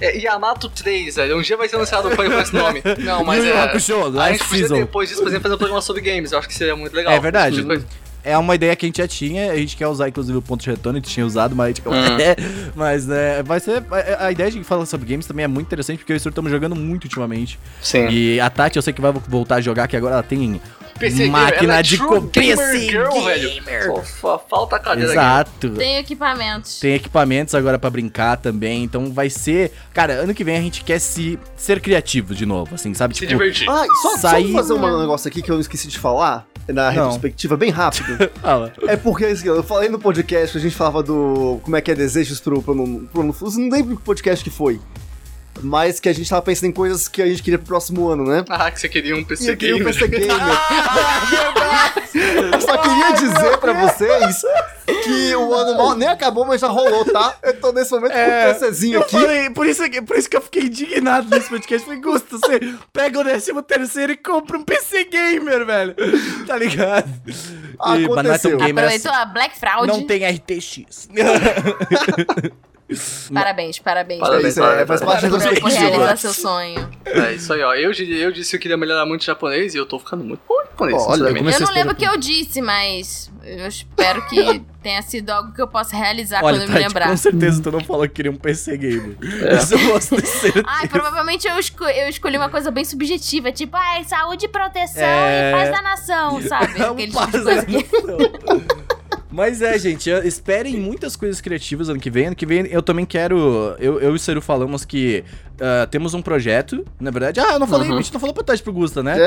Speaker 3: é Yamato 3, velho. Um dia vai ser anunciado o com esse nome. Não, mas é.
Speaker 1: Hakusho,
Speaker 3: A gente podia depois disso, por exemplo, fazer um programa sobre games. Eu acho que seria muito legal.
Speaker 1: É verdade.
Speaker 3: Tipo.
Speaker 1: É uma ideia que a gente já tinha, a gente quer usar inclusive o ponto de retorno, a gente tinha usado, mas a gente...
Speaker 3: Hum. <laughs>
Speaker 1: É, mas né, vai ser... A, ideia de falar sobre games também é muito interessante, porque eu e o estamos jogando muito ultimamente.
Speaker 3: Sim.
Speaker 1: E a Tati, eu sei que vai voltar a jogar, que agora ela tem
Speaker 3: PC
Speaker 1: máquina
Speaker 3: é
Speaker 1: de co- PC
Speaker 3: girl, velho. Falta a cadeira aqui.
Speaker 1: Exato.
Speaker 2: Tem equipamentos.
Speaker 1: Tem equipamentos agora pra brincar também, então vai ser... Cara, ano que vem a gente quer se ser criativo de novo, assim, sabe?
Speaker 3: Se divertir.
Speaker 4: Ah, só,
Speaker 1: Sair-
Speaker 4: só fazer um negócio aqui que eu esqueci de falar, na
Speaker 1: Não.
Speaker 4: retrospectiva, bem rápido. <laughs>
Speaker 1: Fala.
Speaker 4: É porque assim, eu falei no podcast que a gente falava do. Como é que é desejos pro plano. plano não lembro que podcast que foi. Mas que a gente tava pensando em coisas que a gente queria pro próximo ano, né?
Speaker 3: Ah, que você queria um
Speaker 4: E
Speaker 3: PC
Speaker 4: eu queria um
Speaker 3: gamer.
Speaker 4: PC Gamer. <laughs> Eu só queria dizer pra vocês que o ano mal nem acabou, mas já rolou, tá? Eu tô nesse momento com um PCzinho
Speaker 1: eu
Speaker 4: aqui.
Speaker 1: falei, por isso, que- por isso que eu fiquei indignado nesse podcast. Falei, Gusto, você pega o 13 terceiro e compra um PC Gamer, velho. Tá ligado?
Speaker 4: Ah,
Speaker 1: E- mas não é tão
Speaker 4: aconteceu.
Speaker 1: gamer
Speaker 2: Aproveitou a Black Fraud.
Speaker 1: Não tem RTX. <laughs>
Speaker 2: Parabéns, parabéns.
Speaker 3: Parabéns,
Speaker 4: é, faz parte da
Speaker 2: por realizar seu sonho.
Speaker 3: É isso aí, ó. Eu, eu disse que eu queria melhorar muito japonês e eu tô ficando muito bom em japonês,
Speaker 4: Olha,
Speaker 3: sinceramente.
Speaker 1: Comecei
Speaker 2: eu não lembro o que eu disse, mas eu espero que <laughs> tenha sido algo que eu possa realizar
Speaker 1: Olha,
Speaker 2: quando eu me
Speaker 1: Tati,
Speaker 2: lembrar.
Speaker 1: com certeza tu não falou que queria um PC Gamer.
Speaker 3: É.
Speaker 1: Isso eu posso ter certeza.
Speaker 2: Ai, provavelmente eu, esco- eu escolhi uma coisa bem subjetiva, tipo, ai, saúde, proteção
Speaker 1: É.
Speaker 2: e paz da nação, sabe? <laughs>
Speaker 1: É um
Speaker 2: Aquele tipo de coisa que... <laughs>
Speaker 1: Mas é, gente, esperem muitas coisas criativas ano que vem. Ano que vem eu também quero. Eu, eu e o Seru falamos que ah, temos um projeto, na verdade. Ah, eu não falei,
Speaker 3: Uhum.
Speaker 1: a gente não falou pra Tati pro Gusta, né?
Speaker 4: É,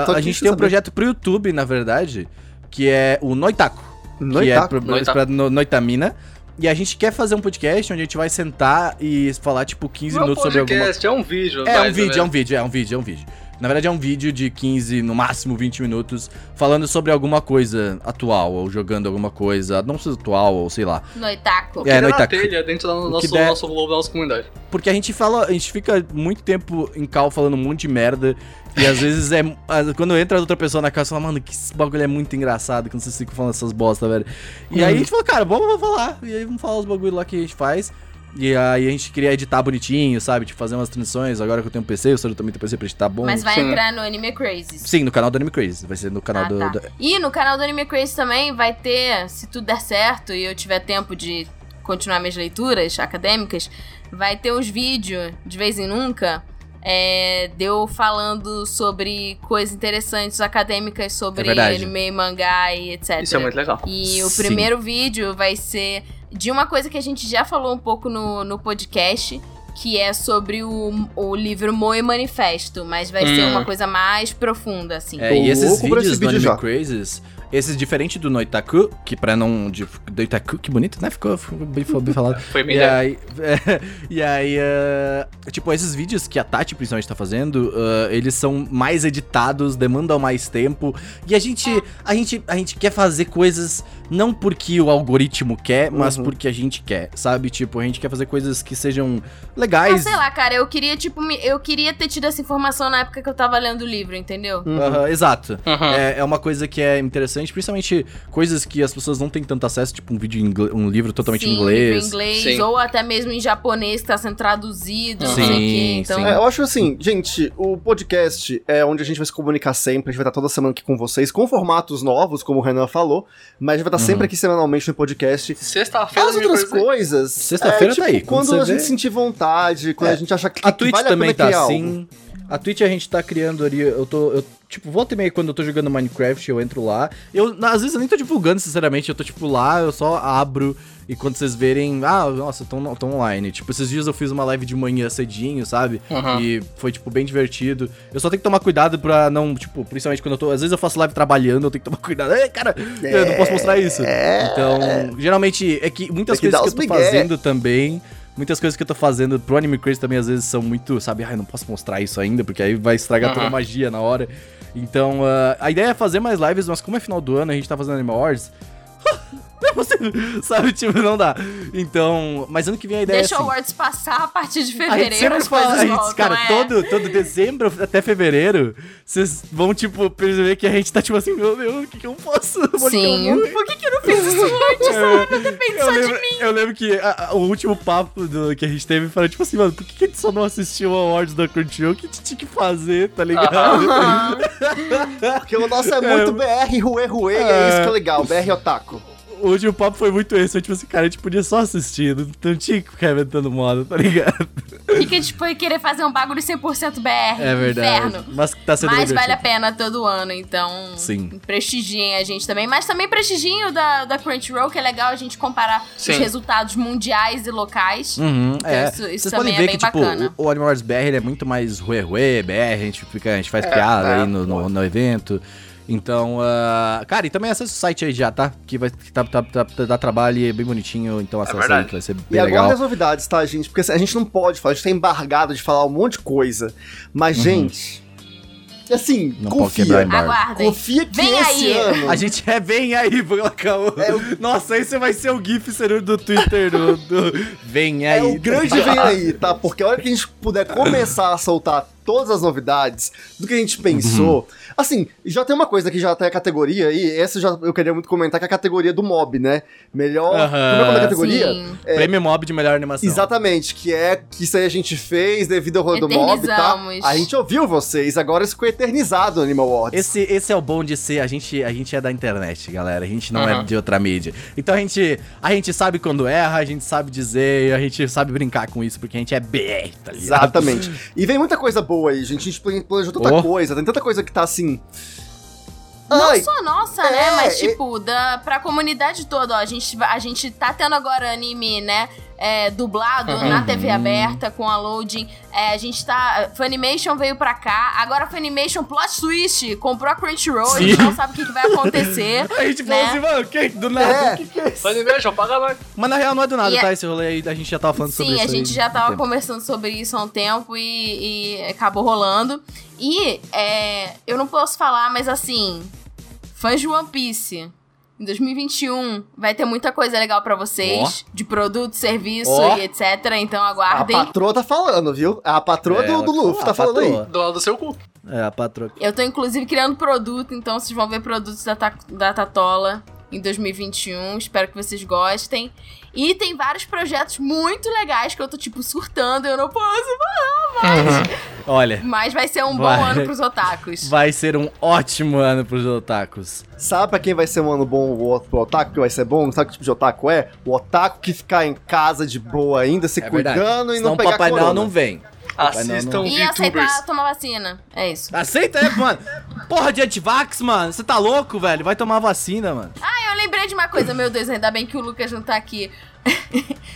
Speaker 4: é, tô
Speaker 1: a gente tem um
Speaker 4: saber.
Speaker 1: projeto pro YouTube, na verdade, que é o Noitaco. Que é
Speaker 4: Noitaco.
Speaker 1: pra,
Speaker 3: Noitaco.
Speaker 1: pra no- Noitamina. E a gente quer fazer um podcast onde a gente vai sentar e falar, tipo, 15
Speaker 3: Não é um
Speaker 1: minutos sobre alguma
Speaker 3: podcast, é um vídeo.
Speaker 1: é um
Speaker 3: mais ou
Speaker 1: vídeo, é um vídeo, é um vídeo, é um vídeo. Na verdade é um vídeo de 15, no máximo 20 minutos, falando sobre alguma coisa atual, ou jogando alguma coisa, não sei atual, ou sei lá.
Speaker 2: No Itaco.
Speaker 3: O que
Speaker 1: É,
Speaker 3: der
Speaker 1: no
Speaker 3: na
Speaker 1: Itaco.
Speaker 3: telha dentro
Speaker 1: que
Speaker 3: nosso,
Speaker 1: der-
Speaker 3: nosso globo, da nossa comunidade.
Speaker 1: Porque a gente fala, a gente fica muito tempo em cal falando um monte de merda, e às <laughs> vezes é. Quando entra outra pessoa na casa, você fala, mano, que esse bagulho é muito engraçado, quando vocês ficam falando essas bosta, velho. E aí a gente falou, cara, vamos, vamos falar. E aí vamos falar os bagulhos lá que a gente faz. E aí a gente queria editar bonitinho, sabe? Tipo, fazer umas transições. Agora que eu tenho um PC, o senhor também tem PC pra editar bom.
Speaker 2: Mas vai
Speaker 3: Sim.
Speaker 2: entrar no Anime Crazy.
Speaker 1: Sim, no canal do Anime Crazy. Vai ser no canal
Speaker 2: Ah,
Speaker 1: do.
Speaker 2: tá.
Speaker 1: do-
Speaker 2: E no canal do Anime Crazy também vai ter, se tudo der certo e eu tiver tempo de continuar minhas leituras acadêmicas, vai ter uns vídeos, de vez em nunca, é, de eu falando sobre coisas interessantes acadêmicas sobre
Speaker 1: É
Speaker 2: anime, mangá e etc.
Speaker 3: Isso é muito legal.
Speaker 2: E o
Speaker 1: Sim.
Speaker 2: primeiro vídeo vai ser de uma coisa que a gente já falou um pouco no, no podcast, que é sobre o, o livro Moe Manifesto, mas vai ser
Speaker 3: Hum.
Speaker 2: uma coisa mais profunda, assim.
Speaker 1: É, e esses
Speaker 4: louco por esse
Speaker 1: vídeos do
Speaker 4: vídeo
Speaker 1: Anime
Speaker 4: já.
Speaker 1: Crazes, Esses diferente do Noitaku, que pra não. De, Noitaku, que bonito, né? Ficou, ficou bem, bem falado.
Speaker 3: Foi minha <laughs>
Speaker 1: E aí, é, e aí eh, tipo, esses vídeos que a Tati principalmente tá fazendo, eh, eles são mais editados, demandam mais tempo. E a gente, a gente, a gente quer fazer coisas não porque o algoritmo quer, mas
Speaker 4: Uhum.
Speaker 1: porque a gente quer, sabe? Tipo, a gente quer fazer coisas que sejam
Speaker 2: Ah,
Speaker 1: legais.
Speaker 2: sei lá, cara, eu queria, tipo, me- eu queria ter tido essa informação na época que eu tava lendo o livro, entendeu?
Speaker 1: Exato.
Speaker 3: Uhum.
Speaker 1: É, é uma coisa que é interessante, principalmente coisas que as pessoas não têm tanto acesso, tipo um vídeo em ingle- um livro totalmente
Speaker 2: Sim,
Speaker 1: em inglês.
Speaker 2: livro em inglês,
Speaker 3: Sim.
Speaker 2: ou até mesmo em japonês que tá sendo traduzido, não
Speaker 1: Sim,
Speaker 2: sei o quê. Então,
Speaker 1: sim.
Speaker 4: É, eu acho assim, gente, o podcast é onde a gente vai se comunicar sempre, a gente vai estar toda semana aqui com vocês, com formatos novos, como o Renan falou, mas a gente vai estar sempre aqui semanalmente no podcast.
Speaker 3: Sexta-feira
Speaker 4: As outras
Speaker 3: coisas-.
Speaker 1: Sexta-feira
Speaker 4: é,
Speaker 1: tá
Speaker 4: tipo,
Speaker 1: aí, quando
Speaker 4: Quando, a gente
Speaker 1: vê-
Speaker 4: sentir vontade, quando
Speaker 1: É.
Speaker 4: a gente achar que,
Speaker 1: A
Speaker 4: que
Speaker 1: Twitch
Speaker 4: vale
Speaker 1: também
Speaker 4: a pena
Speaker 1: tá
Speaker 4: criar
Speaker 1: assim.
Speaker 4: algo.
Speaker 1: A Twitch a gente tá criando ali, eu tô. Eu, tipo, volta e meia quando eu tô jogando Minecraft, eu entro lá. Eu, às vezes eu nem tô divulgando, sinceramente, eu tô tipo lá, eu só abro. E quando vocês verem, ah, nossa, tão, tão online. Tipo, esses dias eu fiz uma live de manhã cedinho, sabe?
Speaker 3: Uhum.
Speaker 1: E foi, tipo, bem divertido. Eu só tenho que tomar cuidado pra não, tipo, principalmente quando eu tô. Às vezes eu faço live trabalhando, eu tenho que tomar <laughs> cuidado. Ei, cara, eu não posso mostrar isso. Então, geralmente, é que muitas
Speaker 4: que
Speaker 1: coisas que eu tô
Speaker 4: migué.
Speaker 1: fazendo também. Muitas coisas que eu tô fazendo pro Anime Crazy também às vezes são muito, sabe? Ai, não posso mostrar isso ainda, porque aí vai estragar toda a magia na hora. Então, ah, a ideia é fazer mais lives, mas como é final do ano, a gente tá fazendo Animal Wars. <laughs> <laughs> Não é possível, sabe? Tipo, não dá. Então, mas ano que vem a ideia
Speaker 2: deixa
Speaker 1: é
Speaker 2: o
Speaker 1: assim.
Speaker 2: Awards passar a partir de
Speaker 1: A gente
Speaker 2: fevereiro,
Speaker 1: sempre
Speaker 2: as coisas
Speaker 1: a gente,
Speaker 2: voltam,
Speaker 1: cara,
Speaker 2: é.
Speaker 1: todo, todo dezembro até fevereiro, vocês vão, tipo, perceber que a gente tá, tipo assim, meu Deus, o que que eu eu <laughs>
Speaker 2: Sim.
Speaker 1: vou?
Speaker 2: Por que, que eu não fiz isso antes?
Speaker 1: É,
Speaker 2: Não depende
Speaker 1: eu
Speaker 2: só
Speaker 1: lembro,
Speaker 2: de mim.
Speaker 1: Eu lembro que a- a- o último papo do- que a gente teve foi tipo assim, mano, por que, que a gente só não assistiu a Awards da Crunchyroll? O que a gente tinha que fazer, tá ligado? <laughs>
Speaker 4: Porque o nosso é muito BR, ruê, ruê, e é isso que é legal, BR Otaku.
Speaker 1: O último papo foi muito esse, foi tipo assim, cara, a gente podia só assistir, não, tinha que ficar inventando moda, tá ligado?
Speaker 2: Por que, a gente foi querer fazer um bagulho 100% BR?
Speaker 1: É verdade.
Speaker 2: Inferno.
Speaker 1: Mas que tá sendo
Speaker 2: Mas vale a pena todo ano, então
Speaker 1: Sim.
Speaker 2: prestigiem a gente também. Mas também prestigiem o da, da Crunchyroll, que é legal a gente comparar
Speaker 3: Sim.
Speaker 2: os resultados mundiais e locais.
Speaker 1: Uhum, é.
Speaker 2: isso- isso
Speaker 1: Vocês
Speaker 2: também
Speaker 1: podem
Speaker 2: é
Speaker 1: ver
Speaker 2: bem
Speaker 1: que, tipo,
Speaker 2: bacana.
Speaker 1: o, o Animal Wars BR ele é muito mais ruê ruê, BR, a gente, fica, a gente faz
Speaker 3: É,
Speaker 1: piada
Speaker 3: é,
Speaker 1: aí no, no, no evento. Então, ah, cara, e também acessa o site aí já, tá? Que vai que tá, tá, tá- dá trabalho e é bem bonitinho, então acessa aí
Speaker 3: verdade.
Speaker 1: que vai ser
Speaker 4: E
Speaker 1: bem
Speaker 4: agora
Speaker 1: legal.
Speaker 4: as novidades, tá, gente? Porque assim, a gente não pode falar, a gente tá embargado de falar um monte de coisa. Mas, gente, assim,
Speaker 1: Não pode
Speaker 4: confia.
Speaker 2: Aguardem.
Speaker 4: Confia que
Speaker 2: Vem
Speaker 4: esse
Speaker 2: aí.
Speaker 4: ano.
Speaker 1: A gente é bem aí, Caô. Nossa, esse vai ser o GIF do Twitter do, do- Vem aí.
Speaker 4: É o grande vem aí, tá? Porque a hora que a gente puder começar a soltar todas as novidades do que a gente pensou. Assim, já tem uma coisa que já tem a categoria aí, essa já eu queria muito comentar, que é a categoria do mob, né? Melhor.
Speaker 1: Aham.
Speaker 4: Como é o nome da categoria?
Speaker 2: Sim.
Speaker 1: Prêmio Mob de melhor animação.
Speaker 4: Exatamente, que é que isso aí a gente fez devido ao rolê do mob, tá? A gente ouviu vocês, agora isso ficou eternizado no Animal Awards.
Speaker 1: Esse, esse é o bom de ser, a gente, a gente é da internet, galera. A gente não é
Speaker 3: Aham.
Speaker 1: de outra mídia. Então a gente, a gente sabe quando erra, a gente sabe dizer, a gente sabe brincar com isso, porque a gente é BR, tá ligado?
Speaker 4: Exatamente. E vem muita coisa boa gente. A gente plane- planejou tanta
Speaker 1: Oh.
Speaker 4: coisa, tem tanta coisa que tá assim.
Speaker 2: Não
Speaker 4: Ai,
Speaker 2: só nossa,
Speaker 4: É,
Speaker 2: né? Mas, tipo, da, pra comunidade toda, ó. A gente, a gente tá tendo agora anime, né? É, dublado
Speaker 3: Uhum.
Speaker 2: na TV aberta com a loading. É, a gente tá. Funimation veio pra cá. Agora Funimation Plot Twist comprou a Crunchyroll. A gente
Speaker 1: Sim.
Speaker 2: não sabe o que, que vai acontecer. <laughs>
Speaker 1: A gente falou
Speaker 2: né?
Speaker 1: assim, mano, que, do nada,
Speaker 4: É.
Speaker 1: que, que é isso?
Speaker 3: Funimation, paga nós.
Speaker 1: Mas na real não é do nada,
Speaker 2: E é-
Speaker 1: tá? Esse rolê aí, a gente já tava falando sobre
Speaker 2: Sim,
Speaker 1: isso
Speaker 2: a gente
Speaker 1: aí
Speaker 2: já tava conversando sobre isso há um tempo e, e acabou rolando. E é, eu não posso falar, mas assim, fãs de One Piece. Em 2021 vai ter muita coisa legal pra vocês, de produto, serviço
Speaker 1: Ó.
Speaker 2: e etc. Então
Speaker 4: a
Speaker 2: aguardem.
Speaker 4: patroa tá falando, viu? A patroa
Speaker 1: É,
Speaker 4: do, do Luffy tá
Speaker 1: a
Speaker 4: falando
Speaker 1: patroa.
Speaker 4: aí.
Speaker 3: Do lado do seu cu.
Speaker 1: É, a patroa.
Speaker 2: Eu tô inclusive criando produto, então vocês vão ver produtos da, Ta- da Tatola em 2021. Espero que vocês gostem. E tem vários projetos muito legais que eu tô, tipo, surtando. Eu não posso falar mais.
Speaker 1: Olha,
Speaker 2: Mas vai ser um bom
Speaker 1: Vai.
Speaker 2: ano pros otakus. <laughs>
Speaker 1: vai ser um ótimo ano pros otakus.
Speaker 4: Sabe pra quem vai ser um ano bom o pro otaku que vai ser bom? Sabe que tipo de otaku é? O otaku que ficar em casa de boa ainda, se
Speaker 1: É verdade.
Speaker 4: cuidando e
Speaker 1: Senão
Speaker 4: não pegar
Speaker 1: Papai
Speaker 4: corona.
Speaker 1: Noel não vem.
Speaker 3: Assistam
Speaker 1: não-
Speaker 2: E aceitar tomar vacina. É isso.
Speaker 1: Aceita aí, mano. Porra de antivax, mano. Você tá louco, velho? Vai tomar vacina, mano.
Speaker 2: Ah, eu lembrei de uma coisa, meu Deus, ainda bem que o Lucas não tá aqui.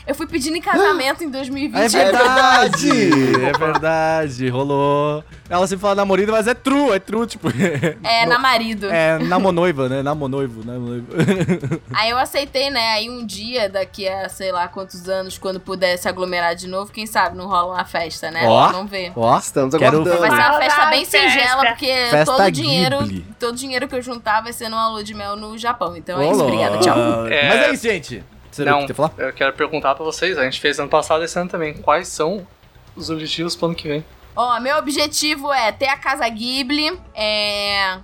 Speaker 2: Eu fui pedindo em casamento em 2020.
Speaker 1: É verdade!
Speaker 4: verdade!
Speaker 1: É verdade, rolou. Ela sempre fala namorida, mas é true, é true, tipo. <laughs>
Speaker 2: É, na marido.
Speaker 1: É namonoiva, né? Namonoivo, namonoivo. <laughs>
Speaker 2: Aí eu aceitei, né? Aí um dia, daqui a sei lá quantos anos, quando puder se aglomerar de novo, quem sabe não rola uma festa, né?
Speaker 1: Ó.
Speaker 2: Vamos ver.
Speaker 1: Ó,
Speaker 4: Estamos
Speaker 1: Quero-
Speaker 4: aguardando.
Speaker 2: Vai ser uma festa bem
Speaker 6: festa.
Speaker 2: singela, porque
Speaker 1: Festa
Speaker 2: todo o dinheiro, todo o dinheiro que eu juntar vai ser numa lua de mel no Japão. Então é isso, obrigada, tchau.
Speaker 3: É.
Speaker 1: Mas é isso, gente. Você não quer falar?
Speaker 3: eu quero perguntar pra vocês, a gente fez ano passado e esse ano também. Quais são os objetivos pro ano que vem?
Speaker 2: Ó, meu objetivo é ter a casa Ghibli, é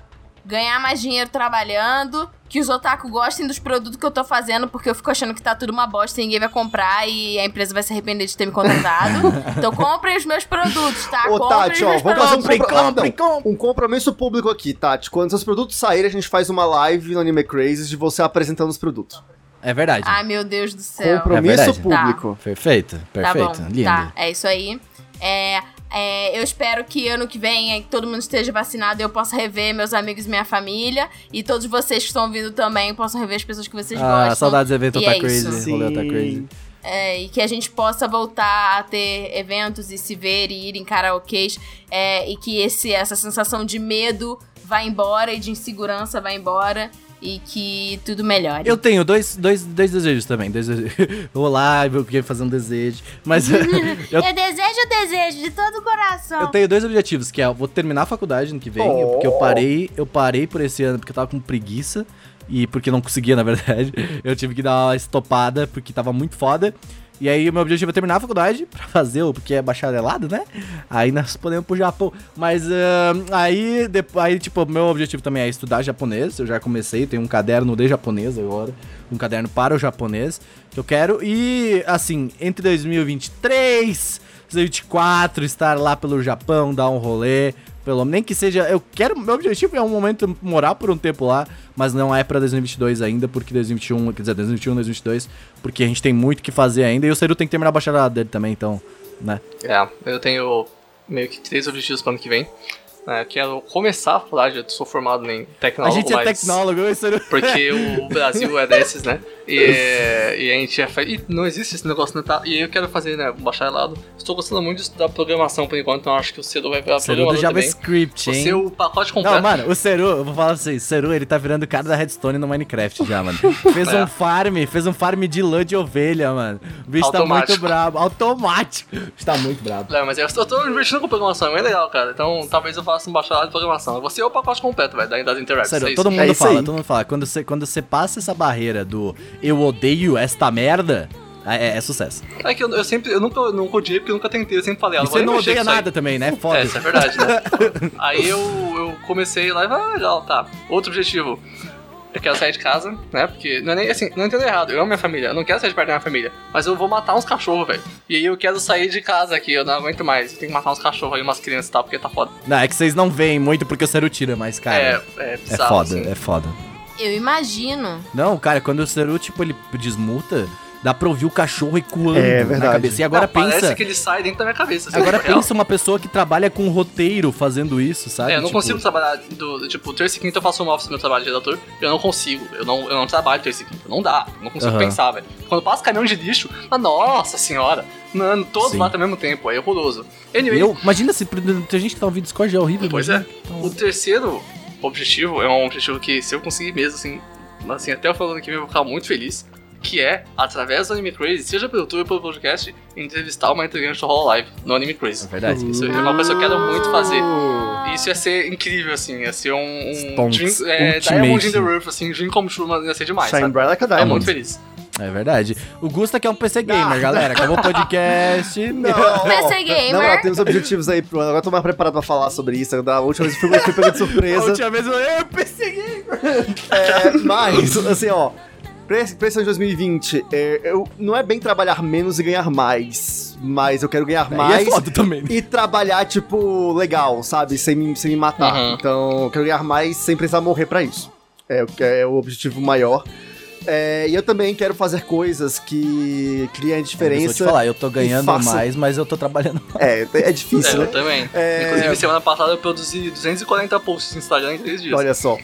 Speaker 2: ganhar mais dinheiro trabalhando, que os otaku gostem dos produtos que eu tô fazendo, porque eu fico achando que tá tudo uma bosta e ninguém vai comprar e a empresa vai se arrepender de ter me contratado. <laughs> então comprem os meus produtos, tá?
Speaker 4: Ô,
Speaker 2: comprem
Speaker 4: Tati,
Speaker 2: os
Speaker 4: ó, vamos fazer um,
Speaker 1: compre,
Speaker 4: rapidão. um compromisso público aqui, Tati. Quando seus produtos saírem, a gente faz uma live no Anime Crazy de você apresentando os produtos.
Speaker 1: É verdade.
Speaker 2: Ai, meu Deus do céu.
Speaker 4: Compromisso
Speaker 1: verdade.
Speaker 4: público.
Speaker 1: Perfeito,
Speaker 2: Tá
Speaker 1: perfeito.
Speaker 2: bom,
Speaker 1: Lindo.
Speaker 2: tá, é isso aí. É, é, eu espero que ano que vem é, que todo mundo esteja vacinado e eu possa rever meus amigos e minha família. E todos vocês que estão vindo também possam rever as pessoas que vocês
Speaker 1: Ah,
Speaker 2: gostam.
Speaker 1: saudades do evento
Speaker 2: E
Speaker 1: Tá
Speaker 2: é
Speaker 1: Crazy.
Speaker 2: isso.
Speaker 1: Rolê Tá Crazy.
Speaker 2: É, e que a gente possa voltar a ter eventos e se ver e ir em karaokês. É, e que esse, essa sensação de medo vá embora e de insegurança vá embora. E que tudo melhore.
Speaker 1: Eu tenho dois, dois, dois desejos também. Dois desejos. <laughs> Vou lá e vou fazer um desejo. Mas <laughs> <laughs> eu,
Speaker 2: Eu desejo o desejo de todo o coração.
Speaker 1: eu tenho dois objetivos, que é eu vou terminar a faculdade no que vem,
Speaker 4: Oh.
Speaker 1: porque eu parei, eu parei por esse ano porque eu tava com preguiça e porque não conseguia, na verdade. Eu tive que dar uma estopada porque tava muito foda. E aí o meu objetivo é terminar a faculdade pra <laughs> fazer o porque é bacharelado, né? Aí nós podemos pro Japão. Mas ahn, aí, depois, aí, tipo, meu objetivo também é estudar japonês. Eu já comecei, tenho um caderno de japonês agora. Um caderno para o japonês que eu quero. E, assim, entre 2023 2024, estar lá pelo Japão, dar um rolê. Pelo nem que seja. Eu quero. Meu objetivo é um momento morar por um tempo lá, mas não é pra 2022 ainda, porque 2021, quer dizer, 2021, 2022, porque a gente tem muito que fazer ainda e o Seru tem que terminar a bacharelado dele também, então, né?
Speaker 3: É, eu tenho meio que três objetivos pro ano que vem. É, quero começar a faculdade, eu sou formado em
Speaker 1: A
Speaker 3: tecnólogo,
Speaker 1: gente é tecnólogo, eu e o Seru.
Speaker 3: Porque o <laughs> Brasil é desses, né? E, e a gente é. E não existe esse negócio, né? Tá? E eu quero fazer, né? Bacharelado. Estou gostando muito de estudar programação por enquanto, então acho que o Cedo vai virar
Speaker 1: Seru do
Speaker 3: programador também.
Speaker 1: JavaScript, hein?
Speaker 3: O pacote completo.
Speaker 1: Não, mano, o Seru, eu vou falar pra vocês, o Seru, ele tá virando o cara da Redstone no Minecraft já, mano. <laughs> Fez
Speaker 3: É.
Speaker 1: um farm, fez um farm de lã de ovelha, mano. O bicho tá muito brabo, automático. O bicho tá muito brabo.
Speaker 3: Não, mas eu tô investindo com programação, é bem legal, cara. Então talvez eu faça um bacharelado de programação. Você é o pacote completo, velho, da das Interacts.
Speaker 1: Sério,
Speaker 3: é
Speaker 1: todo mundo
Speaker 4: É
Speaker 1: fala,
Speaker 4: aí.
Speaker 1: todo mundo fala. Quando você, quando você passa essa barreira do eu odeio esta merda, é, é- é sucesso.
Speaker 3: É que eu, eu sempre, eu nunca, nunca odiei porque eu nunca tentei, eu sempre falei, ah,
Speaker 1: E você não odeia nada também, né? Foda.
Speaker 3: É, isso é verdade, né? <laughs> Aí eu, eu comecei lá e ah, legal, tá. Outro objetivo. Eu quero sair de casa, né? Porque não é nem assim, não entendo errado. Eu amo minha família, eu não quero sair de perto da minha família. Mas eu vou matar uns cachorros, velho. E aí eu quero sair de casa aqui, eu não aguento mais. Eu tenho que matar uns cachorros aí, umas crianças e tal, porque tá foda.
Speaker 1: Não, é que vocês não veem muito porque o Seru tira, mas, cara,
Speaker 3: é,
Speaker 1: é,
Speaker 3: é bizarro.
Speaker 1: foda,
Speaker 3: assim.
Speaker 1: é foda.
Speaker 2: Eu imagino.
Speaker 1: Não, cara, quando o Seru, tipo, ele desmuta, dá pra ouvir o cachorro ecoando
Speaker 4: É
Speaker 1: na cabeça. E agora
Speaker 3: Não, Parece
Speaker 1: pensa...
Speaker 3: que ele sai dentro da minha cabeça. assim,
Speaker 1: Agora
Speaker 3: tipo, real.
Speaker 1: pensa uma pessoa que trabalha com roteiro fazendo isso, sabe?
Speaker 3: É, eu não
Speaker 1: Tipo,
Speaker 3: consigo trabalhar do, tipo, terça e quinta eu faço um office no meu trabalho de redator, eu não consigo, eu não, eu não trabalho terça e quinta, não dá, eu não consigo
Speaker 1: Aham.
Speaker 3: pensar, velho. Quando passa caminhão de lixo, ah, nossa senhora, mano, todos
Speaker 1: Sim.
Speaker 3: lá ao mesmo tempo, é horroroso. Anyway,
Speaker 1: Eu, imagina se tem gente que tá ouvindo Discord, é horrível.
Speaker 3: Pois é.
Speaker 1: imagina. Então,
Speaker 3: O terceiro objetivo é um objetivo que, se eu conseguir mesmo, assim, assim até o final do ano que vem eu vou ficar muito feliz. Que é, através do Anime Crazy, seja pelo YouTube ou pelo podcast, entrevistar uma integrante do Hololive no Anime
Speaker 1: É
Speaker 3: Crazy.
Speaker 1: verdade.
Speaker 3: Isso é uma coisa que eu quero muito fazer.
Speaker 2: Ah.
Speaker 3: Isso ia ser incrível, assim, ia ser um. um
Speaker 1: Stonks
Speaker 3: dream, é. Diamond in the Rough, assim, Dream Come True, mas ia ser demais.
Speaker 4: Shine? Bright Like a Diamond.
Speaker 3: muito feliz.
Speaker 1: É verdade. O Gusta que é um PC gamer, galera. Acabou o podcast. <laughs>
Speaker 4: Não,
Speaker 2: PC Gamer.
Speaker 4: Não, não, temos objetivos aí pro ano. Agora eu tô mais preparado pra falar sobre isso. Da última vez eu fui, fui pego de
Speaker 1: A
Speaker 4: surpresa.
Speaker 1: última vez eu, eu PC gamer.
Speaker 4: É, mas, assim, ó. Pra esse, ano de 2020, é, eu, não é bem trabalhar menos e ganhar mais. Mas eu quero ganhar
Speaker 1: E
Speaker 4: mais.
Speaker 1: é foda também. né?
Speaker 4: E trabalhar, tipo, legal, sabe? Sem me, sem me matar.
Speaker 3: Uhum.
Speaker 4: Então, eu quero ganhar mais sem precisar morrer pra isso. É, é o objetivo maior. É, e eu também quero fazer coisas que criem
Speaker 1: Eu vou te
Speaker 4: diferença.
Speaker 1: falar, eu tô ganhando
Speaker 4: faça-
Speaker 1: mais, mas eu tô trabalhando mais. <laughs>
Speaker 4: É, é difícil,
Speaker 3: É, eu
Speaker 4: né?
Speaker 3: também.
Speaker 4: É.
Speaker 3: Inclusive, semana passada eu produzi 240 posts no Instagram em 3 dias.
Speaker 4: Olha só.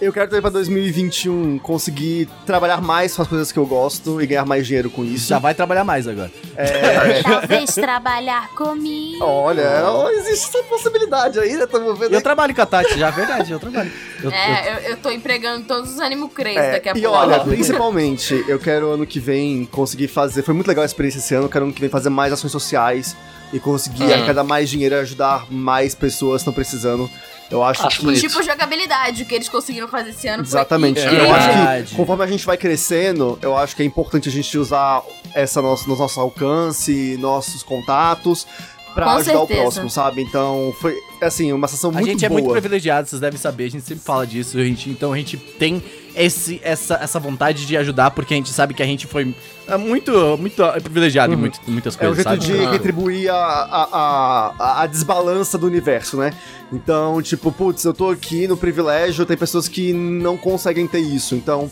Speaker 4: Eu quero também pra 2021 conseguir trabalhar mais com as coisas que eu gosto e ganhar mais dinheiro com isso.
Speaker 1: Já vai trabalhar mais agora.
Speaker 4: É, <laughs>
Speaker 2: Talvez trabalhar comigo.
Speaker 4: olha, existe essa possibilidade aí, né? Tamo vendo
Speaker 1: Eu trabalho com a Tati, já, é verdade, eu trabalho. Eu- eu-
Speaker 2: É, eu, eu tô empregando todos os Animo Crazy
Speaker 4: É,
Speaker 2: daqui a
Speaker 4: e
Speaker 2: pouco.
Speaker 4: olha, principalmente, eu quero ano que vem conseguir fazer. Foi muito legal a experiência esse ano, eu quero ano que vem fazer mais ações sociais e conseguir
Speaker 3: Hum.
Speaker 4: arrecadar mais dinheiro e ajudar mais pessoas que estão precisando. Eu acho,
Speaker 3: Acho
Speaker 4: que.
Speaker 2: Tipo jogabilidade, o que eles conseguiram fazer esse ano
Speaker 4: Exatamente.
Speaker 2: foi
Speaker 1: É
Speaker 4: eu acho que conforme a gente vai crescendo, eu acho que é importante a gente usar essa nosso, no nosso alcance, nossos contatos. Pra
Speaker 2: Com
Speaker 4: ajudar o
Speaker 2: certeza.
Speaker 4: próximo, sabe? Então, foi, assim, uma sessão
Speaker 1: A
Speaker 4: muito
Speaker 1: gente é
Speaker 4: boa.
Speaker 1: muito privilegiado, vocês devem saber, a gente sempre fala disso, a gente, então a gente tem esse, essa, essa vontade de ajudar, porque a gente sabe que a gente foi é, muito, muito privilegiado em muito- muitas
Speaker 4: É um
Speaker 1: coisas,
Speaker 4: jeito
Speaker 1: sabe?
Speaker 4: de
Speaker 3: Ah.
Speaker 4: retribuir a, a, a, a desbalança do universo, né? Então, tipo, putz, eu tô aqui no privilégio, tem pessoas que não conseguem ter isso. Então,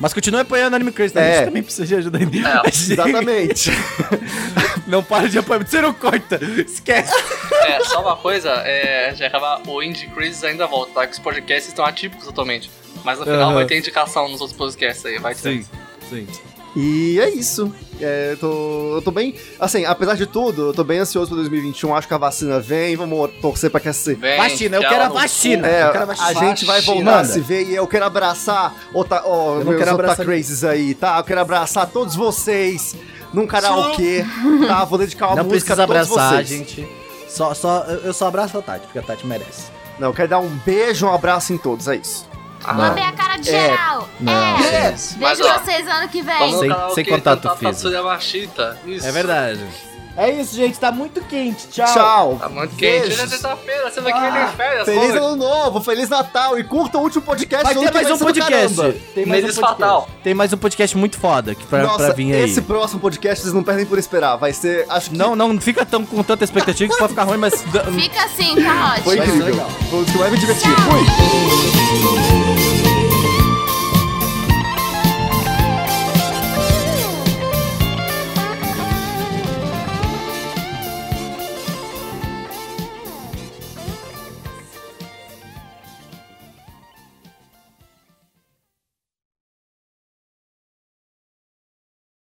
Speaker 1: Mas continue apoiando o Anime Crazy, tá? a
Speaker 4: É.
Speaker 1: gente também precisa de ajuda.
Speaker 3: É,
Speaker 1: A gente
Speaker 4: exatamente. <laughs>
Speaker 1: Não para de apoiar, você não corta, esquece.
Speaker 3: É, só uma coisa, é, já acabar, o Indie Crazy ainda volta, tá? Que os podcasts estão atípicos atualmente. Mas no final vai ter indicação nos outros podcasts aí, vai ter.
Speaker 1: Sim, sim.
Speaker 4: E é isso. É, eu, tô, eu tô bem. Assim, apesar de tudo, eu tô bem ansioso pra 2021. Acho que a vacina vem. Vamos torcer pra que essa.
Speaker 3: Vem,
Speaker 1: Vacina, eu quero a vacina.
Speaker 4: É,
Speaker 1: eu quero a
Speaker 4: a
Speaker 1: vacina.
Speaker 4: gente vai voltar a se ver e eu quero abraçar ota, ó,
Speaker 1: Eu não
Speaker 4: meus
Speaker 1: quero abraçar
Speaker 4: Crazes aí, tá? Eu quero abraçar todos vocês num karaokê, tá? Vou dedicar uma
Speaker 1: Não
Speaker 4: música a todos
Speaker 1: abraçar,
Speaker 4: vocês.
Speaker 1: gente. Só, só, eu eu só abraço a Tati, porque a Tati merece.
Speaker 4: Não, eu quero dar um beijo, um abraço em todos, é isso.
Speaker 2: Lambei a cara de
Speaker 4: É.
Speaker 2: geral.
Speaker 1: Não,
Speaker 2: é. Vejo
Speaker 3: ó,
Speaker 2: vocês ano que vem.
Speaker 1: Sem- sem contato físico. É verdade. É isso, gente. Tá muito quente. Tchau.
Speaker 4: Tchau.
Speaker 3: Tá muito quente. Hoje é sexta-feira, você vai que vem férias,
Speaker 4: Feliz ano novo, feliz Natal e curta o último podcast
Speaker 1: Vai ter mais
Speaker 4: vai
Speaker 1: um podcast. Tem mais
Speaker 3: Meses
Speaker 1: um podcast.
Speaker 3: fatal.
Speaker 1: Tem mais um podcast muito foda que pra,
Speaker 4: Nossa,
Speaker 1: pra vir aí.
Speaker 4: esse próximo podcast vocês não perdem por esperar. Vai ser, acho que
Speaker 1: Não, não fica tão com tanta expectativa que pode ficar ruim, mas.
Speaker 2: Fica assim, tá ótimo.
Speaker 4: foi
Speaker 1: Vai
Speaker 4: incrível.
Speaker 1: legal.
Speaker 4: Foi o que mais me diverti. Fui.